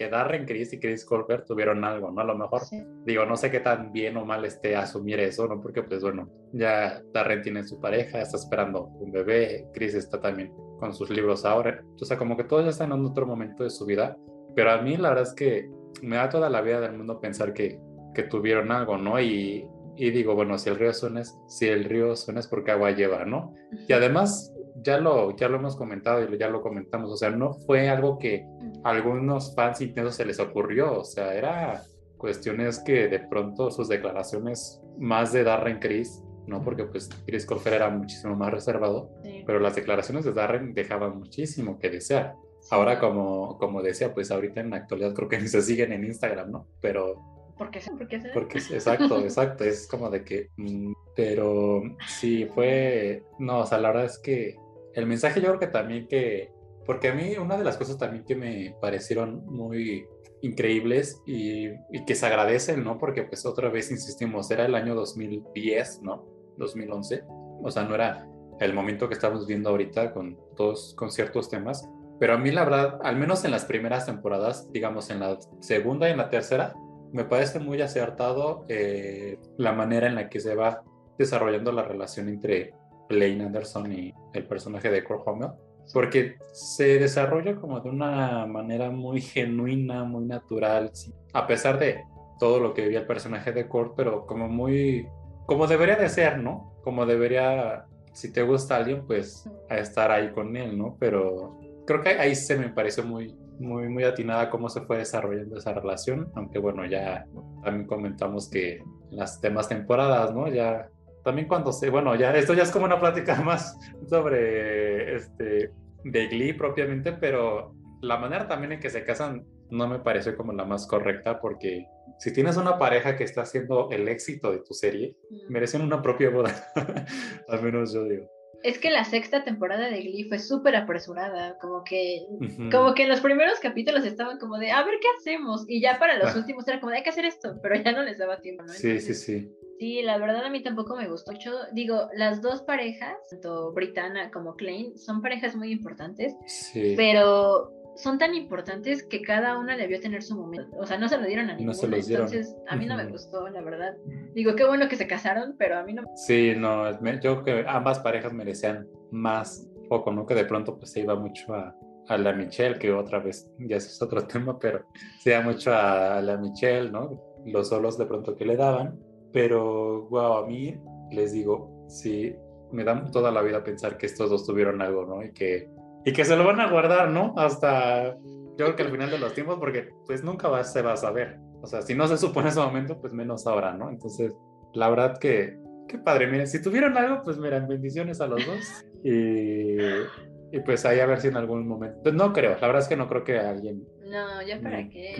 Speaker 1: que Darren Chris y Chris Colbert tuvieron algo, ¿no? A lo mejor, digo, no sé qué tan bien o mal esté asumir eso, ¿no? Porque, pues bueno, ya Darren tiene su pareja, está esperando un bebé, Chris está también con sus libros ahora, o sea, como que todos ya están en otro momento de su vida, pero a mí la verdad es que me da toda la vida del mundo pensar que, que tuvieron algo, ¿no? Y, y digo, bueno, si el río suena, si el río suena es porque agua lleva, ¿no? Y además, ya lo, ya lo hemos comentado y ya lo comentamos, o sea, no fue algo que a algunos fans intensos se les ocurrió, o sea, era cuestiones que de pronto sus declaraciones más de Darren Chris, ¿no? Porque pues Chris Colfer era muchísimo más reservado, pero las declaraciones de Darren dejaban muchísimo que desear. Ahora, como, como decía, pues ahorita en la actualidad creo que ni se siguen en Instagram, ¿no? Pero
Speaker 2: ¿Por qué? ¿Por qué
Speaker 1: Porque, exacto, exacto. Es como de que. Mm, pero sí, fue. No, o sea, la verdad es que el mensaje yo creo que también que, porque a mí una de las cosas también que me parecieron muy increíbles y, y, que se agradecen, ¿no? Porque pues otra vez insistimos, era el año 2010, ¿no? 2011, o sea, no era el momento que estamos viendo ahorita con todos, con ciertos temas, pero a mí la verdad, al menos en las primeras temporadas, digamos en la segunda y en la tercera, me parece muy acertado eh, la manera en la que se va desarrollando la relación entre Blaine Anderson y el personaje de Hummel, porque se desarrolla como de una manera muy genuina, muy natural, a pesar de todo lo que vivía el personaje de Kurt, pero como muy, como debería de ser, ¿no? Como debería, si te gusta alguien, pues a estar ahí con él, ¿no? Pero creo que ahí se me pareció muy, muy, muy atinada cómo se fue desarrollando esa relación, aunque bueno, ya también comentamos que las demás temporadas, ¿no? Ya también cuando se, bueno, ya esto ya es como una plática más sobre este de Glee propiamente, pero la manera también en que se casan no me parece como la más correcta porque si tienes una pareja que está haciendo el éxito de tu serie, merecen una propia boda, al menos yo digo.
Speaker 2: Es que la sexta temporada de Glee fue súper apresurada, como que, como que en los primeros capítulos estaban como de, a ver qué hacemos, y ya para los ah. últimos era como de, hay que hacer esto, pero ya no les daba tiempo, ¿no?
Speaker 1: sí, sí, sí.
Speaker 2: Sí, la verdad a mí tampoco me gustó mucho. Digo, las dos parejas, tanto Britanna como Klein, son parejas muy importantes, sí. pero son tan importantes que cada una debió tener su momento. O sea, no se lo dieron a ninguna. No se los dieron. Entonces, a mí no me gustó, la verdad. Digo, qué bueno que se casaron, pero a mí no.
Speaker 1: Sí, no, yo creo que ambas parejas merecían más poco, ¿no? Que de pronto pues se iba mucho a, a la Michelle, que otra vez ya es otro tema, pero se iba mucho a la Michelle, ¿no? Los solos de pronto que le daban pero, wow, a mí les digo, sí, me da toda la vida pensar que estos dos tuvieron algo, ¿no? Y que, y que se lo van a guardar, ¿no? Hasta, yo creo que al final de los tiempos, porque pues nunca va, se va a saber. O sea, si no se supone ese momento, pues menos ahora, ¿no? Entonces, la verdad que, qué padre, miren, si tuvieron algo, pues miren, bendiciones a los dos. Y, y pues ahí a ver si en algún momento, pues no creo, la verdad es que no creo que alguien...
Speaker 2: No, ya para qué.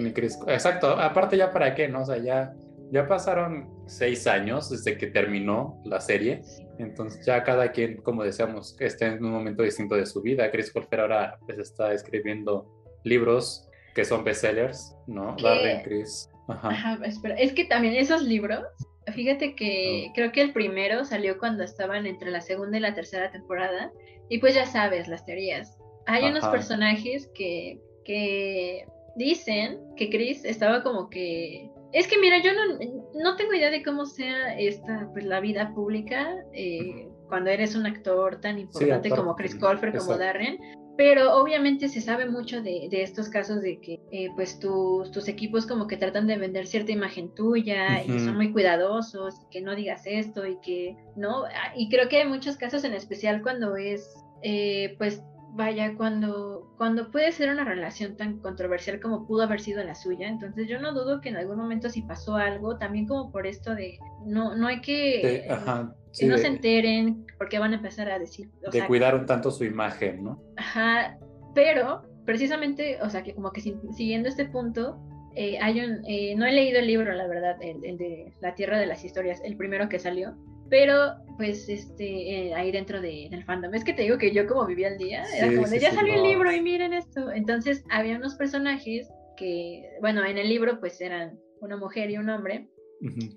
Speaker 1: exacto, aparte ya para qué, ¿no? O sea, ya ya pasaron seis años desde que terminó la serie, entonces ya cada quien, como decíamos, está en un momento distinto de su vida. Chris Colfer ahora pues está escribiendo libros que son bestsellers, ¿no? Darren Chris.
Speaker 2: Ajá. espera, es que también esos libros Fíjate que creo que el primero salió cuando estaban entre la segunda y la tercera temporada. Y pues ya sabes las teorías. Hay unos personajes que, que dicen que Chris estaba como que es que mira, yo no, no, tengo idea de cómo sea esta, pues la vida pública eh, cuando eres un actor tan importante como Chris Colfer, como Darren, pero obviamente se sabe mucho de, de estos casos de que eh, pues tus, tus equipos como que tratan de vender cierta imagen tuya y son muy cuidadosos, que no digas esto y que no, ah, y creo que hay muchos casos en especial cuando es eh, pues vaya, cuando, cuando puede ser una relación tan controversial como pudo haber sido la suya, entonces yo no dudo que en algún momento si pasó algo, también como por esto de no, no hay que, que no se enteren porque van a empezar a decir.
Speaker 1: de cuidar un tanto su imagen, ¿no?
Speaker 2: Ajá, pero precisamente, o sea, que como que siguiendo este punto, eh, hay un, eh, no he leído el libro, la verdad, el, de La Tierra de las Historias, el primero que salió, pero pues este eh, ahí dentro de, del fandom. Es que te digo que yo como vivía el día era como de ya salió el libro y miren esto entonces había unos personajes que bueno en el libro pues eran una mujer y un hombre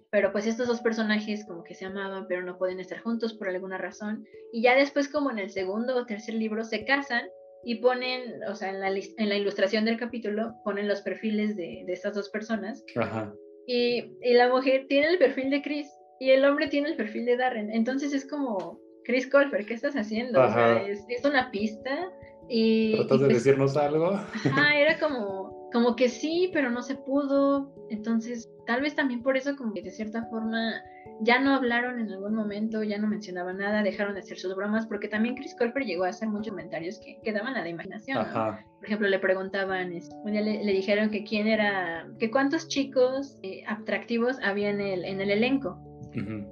Speaker 2: pero pues estos dos personajes como que se amaban pero no pueden estar juntos por alguna razón. Y ya después como en el segundo o tercer libro se casan y ponen, o sea, en la, en la ilustración del capítulo ponen los perfiles de, de estas dos personas. Ajá. Y, y, la mujer tiene el perfil de Chris y el hombre tiene el perfil de Darren. Entonces es como, Chris Colfer, ¿qué estás haciendo? O sea, es, una pista. Y,
Speaker 1: ¿Tratas de pues decirnos algo?
Speaker 2: Ajá, era como, como que sí, pero no se pudo. Entonces, tal vez también por eso, como que de cierta forma ya no hablaron en algún momento, ya no mencionaban nada, dejaron de hacer sus bromas, porque también Chris Colfer llegó a hacer muchos comentarios que quedaban a la imaginación. Por ejemplo, le preguntaban, un día le, dijeron que quién era, que cuántos chicos eh, atractivos había en el, en el elenco.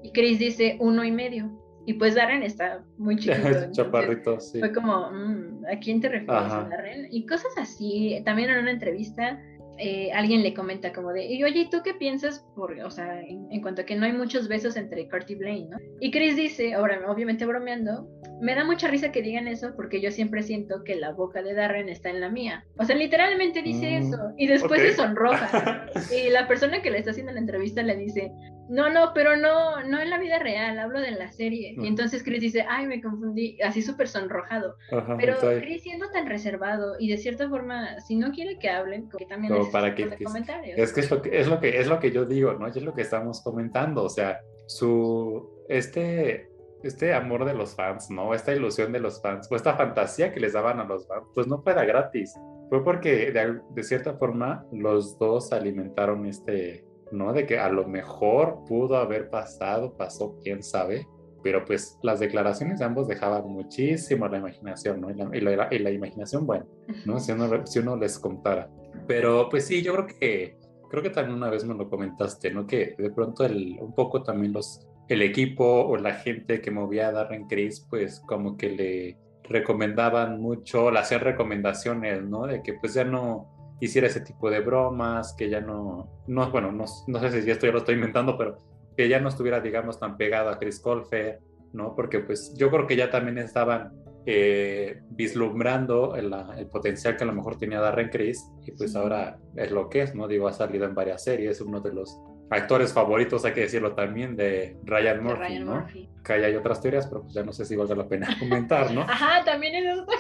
Speaker 2: Y Chris dice uno y medio. Y pues Darren está muy chiquito.
Speaker 1: Chaparrito, sí.
Speaker 2: Fue como, mm, ¿a quién te refieres, Darren? Y cosas así. También en una entrevista eh, alguien le comenta como de, y oye, ¿y tú qué piensas? Por, o sea, en, cuanto a que no hay muchos besos entre Kurt y Blaine, ¿no? Y Chris dice, ahora obviamente bromeando, me da mucha risa que digan eso porque yo siempre siento que la boca de Darren está en la mía. O sea, literalmente dice mm, eso y después se sonroja. y la persona que le está haciendo la entrevista le dice, no, no, pero no, no en la vida real, hablo de la serie. Y entonces Chris dice, ay, me confundí, así súper sonrojado. pero Chris siendo tan reservado y de cierta forma, si no quiere que hablen, que también
Speaker 1: es para que, comentarios. Es que es lo que es lo que es lo que yo digo, ¿no? Es lo que estamos comentando, o sea, su este este amor de los fans, ¿no? Esta ilusión de los fans, o esta fantasía que les daban a los fans, pues no fue gratis. Fue porque de, de cierta forma los dos alimentaron este ¿no? De que a lo mejor pudo haber pasado, pasó, quién sabe, pero pues las declaraciones de ambos dejaban muchísimo la imaginación, ¿no? Y la, imaginación, bueno, ¿no? Si uno, si uno les contara. Pero pues sí, yo creo que, creo que también una vez me lo comentaste, ¿no? Que de pronto el, un poco también los, el equipo o la gente que movía a Darren Criss, pues como que le recomendaban mucho, le hacían recomendaciones, ¿no? De que pues ya no, hiciera ese tipo de bromas, que ya no, no bueno, no, no sé si esto ya lo estoy inventando, pero que ya no estuviera, digamos, tan pegado a Chris Colfer, ¿no? Porque pues yo creo que ya también estaban eh, vislumbrando el, el, potencial que a lo mejor tenía Darren Chris y pues ahora es lo que es, ¿no? Digo, ha salido en varias series, uno de los actores favoritos, hay que decirlo también, de Ryan Murphy, ¿no? Que hay otras teorías, pero pues ya no sé si valga la pena comentar, ¿no?
Speaker 2: Ajá, también es otra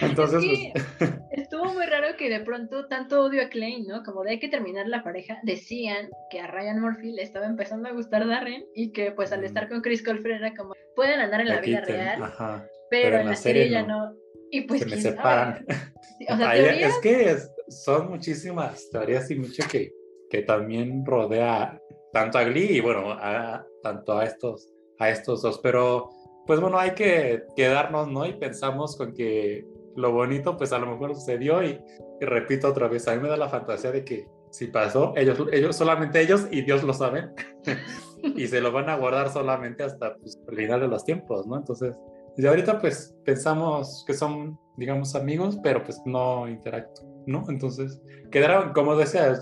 Speaker 2: entonces, pues, estuvo muy raro que de pronto tanto odio a Klein, ¿no? Como de hay que terminar la pareja, decían que a Ryan Murphy le estaba empezando a gustar Darren y que pues al estar con Chris Colfer era como, pueden andar en la vida real, pero, en la, serie, ya no. Y pues
Speaker 1: se me separan. o sea, Es que son muchísimas teorías y mucho que, que también rodea tanto a Glee y bueno, a, tanto a estos, a estos dos, pero pues bueno, hay que quedarnos, ¿no? Y pensamos con que lo bonito pues a lo mejor sucedió y, repito otra vez, a mí me da la fantasía de que si pasó, ellos, ellos solamente ellos y Dios lo saben y se lo van a guardar solamente hasta pues, el final de los tiempos, ¿no? Entonces, de ahorita pues pensamos que son, digamos, amigos, pero pues no interactúan, ¿no? Entonces, quedaron, como decía,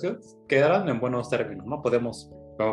Speaker 1: quedaron en buenos términos, ¿no? Podemos,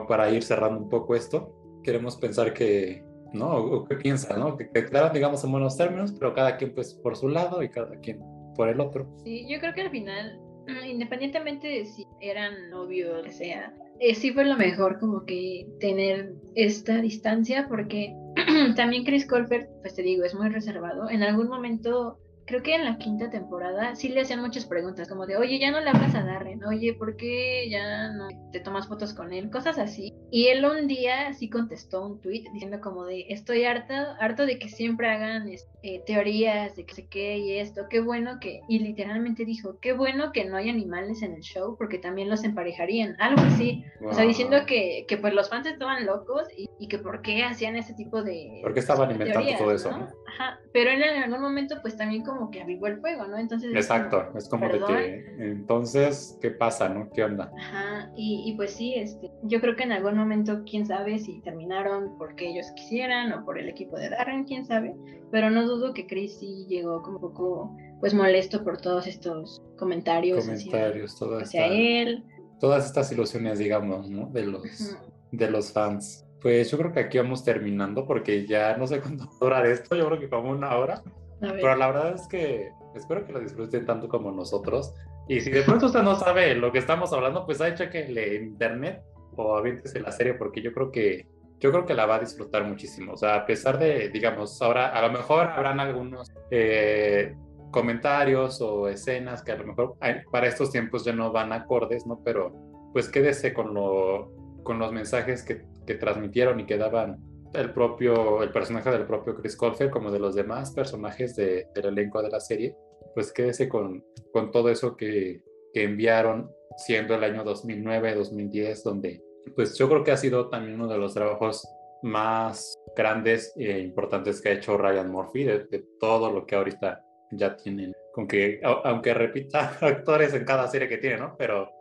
Speaker 1: para ir cerrando un poco esto, queremos pensar que ¿no? qué piensa, ¿no? Que, quedaran, digamos, en buenos términos, pero cada quien pues por su lado y cada quien por el otro.
Speaker 2: Sí, yo creo que al final, independientemente de si eran novios o sea, eh, sí fue lo mejor como que tener esta distancia porque también Chris Colbert, pues te digo, es muy reservado. En algún momento creo que en la quinta temporada sí le hacían muchas preguntas, como de, oye, ya no le hablas a Darren, oye, ¿por qué ya no te tomas fotos con él? Cosas así. Y él un día sí contestó un tweet diciendo como de, estoy harto, harto de que siempre hagan eh, teorías de que sé qué y esto, qué bueno que, y literalmente dijo, qué bueno que no hay animales en el show porque también los emparejarían, algo así. O sea, diciendo que, que pues los fans estaban locos y, y, que por qué hacían ese tipo de...
Speaker 1: ¿Por qué estaban inventando todo eso?
Speaker 2: Ajá, pero él en algún momento pues también como que avivó el fuego, ¿no? Entonces.
Speaker 1: Exacto, es como, de que, entonces, ¿qué pasa, no? ¿Qué onda?
Speaker 2: Ajá, y, y, pues sí, este, yo creo que en algún momento, quién sabe si terminaron porque ellos quisieran o por el equipo de Darren, quién sabe, pero no dudo que Chris sí llegó como un poco, pues molesto por todos estos comentarios.
Speaker 1: Comentarios,
Speaker 2: hacia, él.
Speaker 1: Todas estas ilusiones, digamos, ¿no? De los, de los fans. Pues yo creo que aquí vamos terminando porque ya no sé cuánto dura esto, yo creo que como una hora. Pero la verdad es que espero que lo disfruten tanto como nosotros. Y si de pronto usted no sabe lo que estamos hablando, pues hay chequenle en internet o aviéntese la serie porque yo creo que yo creo que la va a disfrutar muchísimo. O sea, a pesar de, digamos, ahora a lo mejor habrán algunos eh, comentarios o escenas que a lo mejor para estos tiempos ya no van acordes, ¿no? Pero pues quédese con, lo, con los mensajes que, que transmitieron y que daban el propio, el personaje del propio Chris Colfer como de los demás personajes de, del elenco de la serie, pues quédese con, con todo eso que, que enviaron siendo el año 2009, 2010, donde pues yo creo que ha sido también uno de los trabajos más grandes e importantes que ha hecho Ryan Murphy, de, de todo lo que ahorita ya tienen, con que, aunque repita actores en cada serie que tiene, ¿no? Pero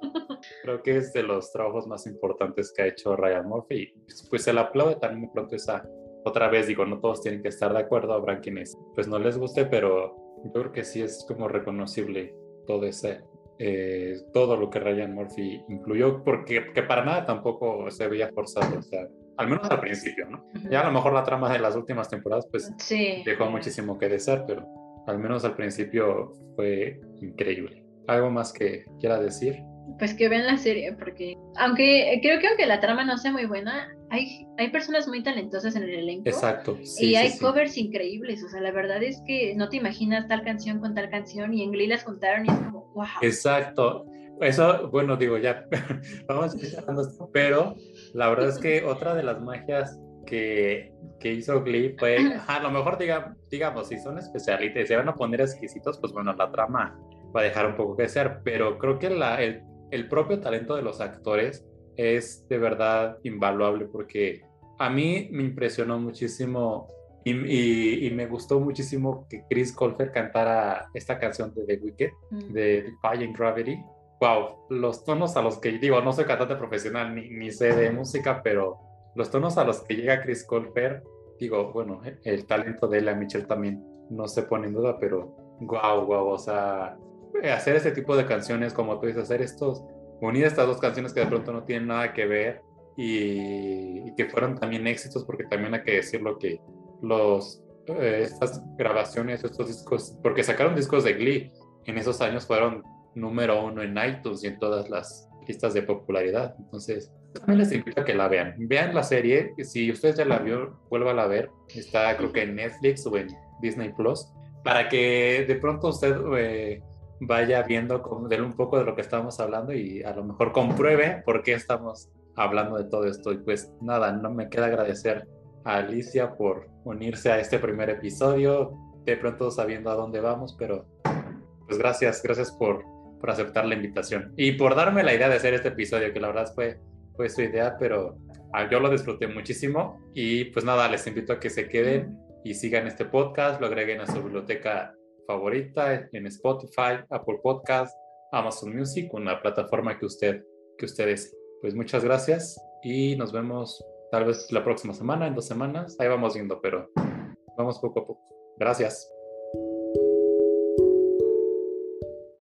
Speaker 1: creo que es de los trabajos más importantes que ha hecho Ryan Murphy. Pues, pues se le aplaude también muy pronto esa, otra vez digo, no todos tienen que estar de acuerdo, habrá quienes pues no les guste, pero yo creo que sí es como reconocible todo ese, eh, todo lo que Ryan Murphy incluyó, porque que para nada tampoco se veía forzado, o sea, al menos al principio, ¿no? Ya a lo mejor la trama de las últimas temporadas pues
Speaker 2: sí.
Speaker 1: dejó muchísimo que desear, pero al menos al principio fue increíble. ¿Algo más que quiera decir?
Speaker 2: pues que vean la serie, porque aunque creo que aunque la trama no sea muy buena, hay, hay personas muy talentosas en el elenco.
Speaker 1: Exacto.
Speaker 2: y hay covers increíbles, o sea, la verdad es que no te imaginas tal canción con tal canción y en Glee las juntaron y es como, wow.
Speaker 1: Exacto. Eso, bueno, digo, ya, vamos esto, pero la verdad es que otra de las magias que, que hizo Glee fue, a lo mejor diga, digamos, si son especialistas, se van a poner exquisitos, pues bueno, la trama va a dejar un poco que ser, pero creo que la, el el propio talento de los actores es de verdad invaluable porque a mí me impresionó muchísimo y, me gustó muchísimo que Chris Colfer cantara esta canción de The Wicked, mm. de Defying Gravity. Wow, los tonos a los que digo, no soy cantante profesional ni, ni sé de música, pero los tonos a los que llega Chris Colfer, digo, bueno, el talento de Ella Mitchell también no se pone en duda, pero wow, wow, o sea, hacer este tipo de canciones, como tú dices, hacer estos, unir estas dos canciones que de pronto no tienen nada que ver y, que fueron también éxitos, porque también hay que decirlo que los, eh, estas grabaciones, estos discos, porque sacaron discos de Glee, en esos años fueron número uno en iTunes y en todas las listas de popularidad. Entonces, también les invito a que la vean. Vean la serie, si usted ya la vio, vuelva a ver. Está creo que en Netflix o en Disney Plus, para que de pronto usted eh, vaya viendo de un poco de lo que estamos hablando y a lo mejor compruebe por qué estamos hablando de todo esto. Y pues nada, no me queda agradecer a Alicia por unirse a este primer episodio, de pronto sabiendo a dónde vamos, pero pues gracias, gracias por, por aceptar la invitación y por darme la idea de hacer este episodio, que la verdad fue, fue su idea, pero ah, yo lo disfruté muchísimo y pues nada, les invito a que se queden y sigan este podcast, lo agreguen a su biblioteca favorita en Spotify, Apple Podcast, Amazon Music, una plataforma que usted, que ustedes. Pues muchas gracias y nos vemos tal vez la próxima semana, en dos semanas. Ahí vamos viendo, pero vamos poco a poco. Gracias.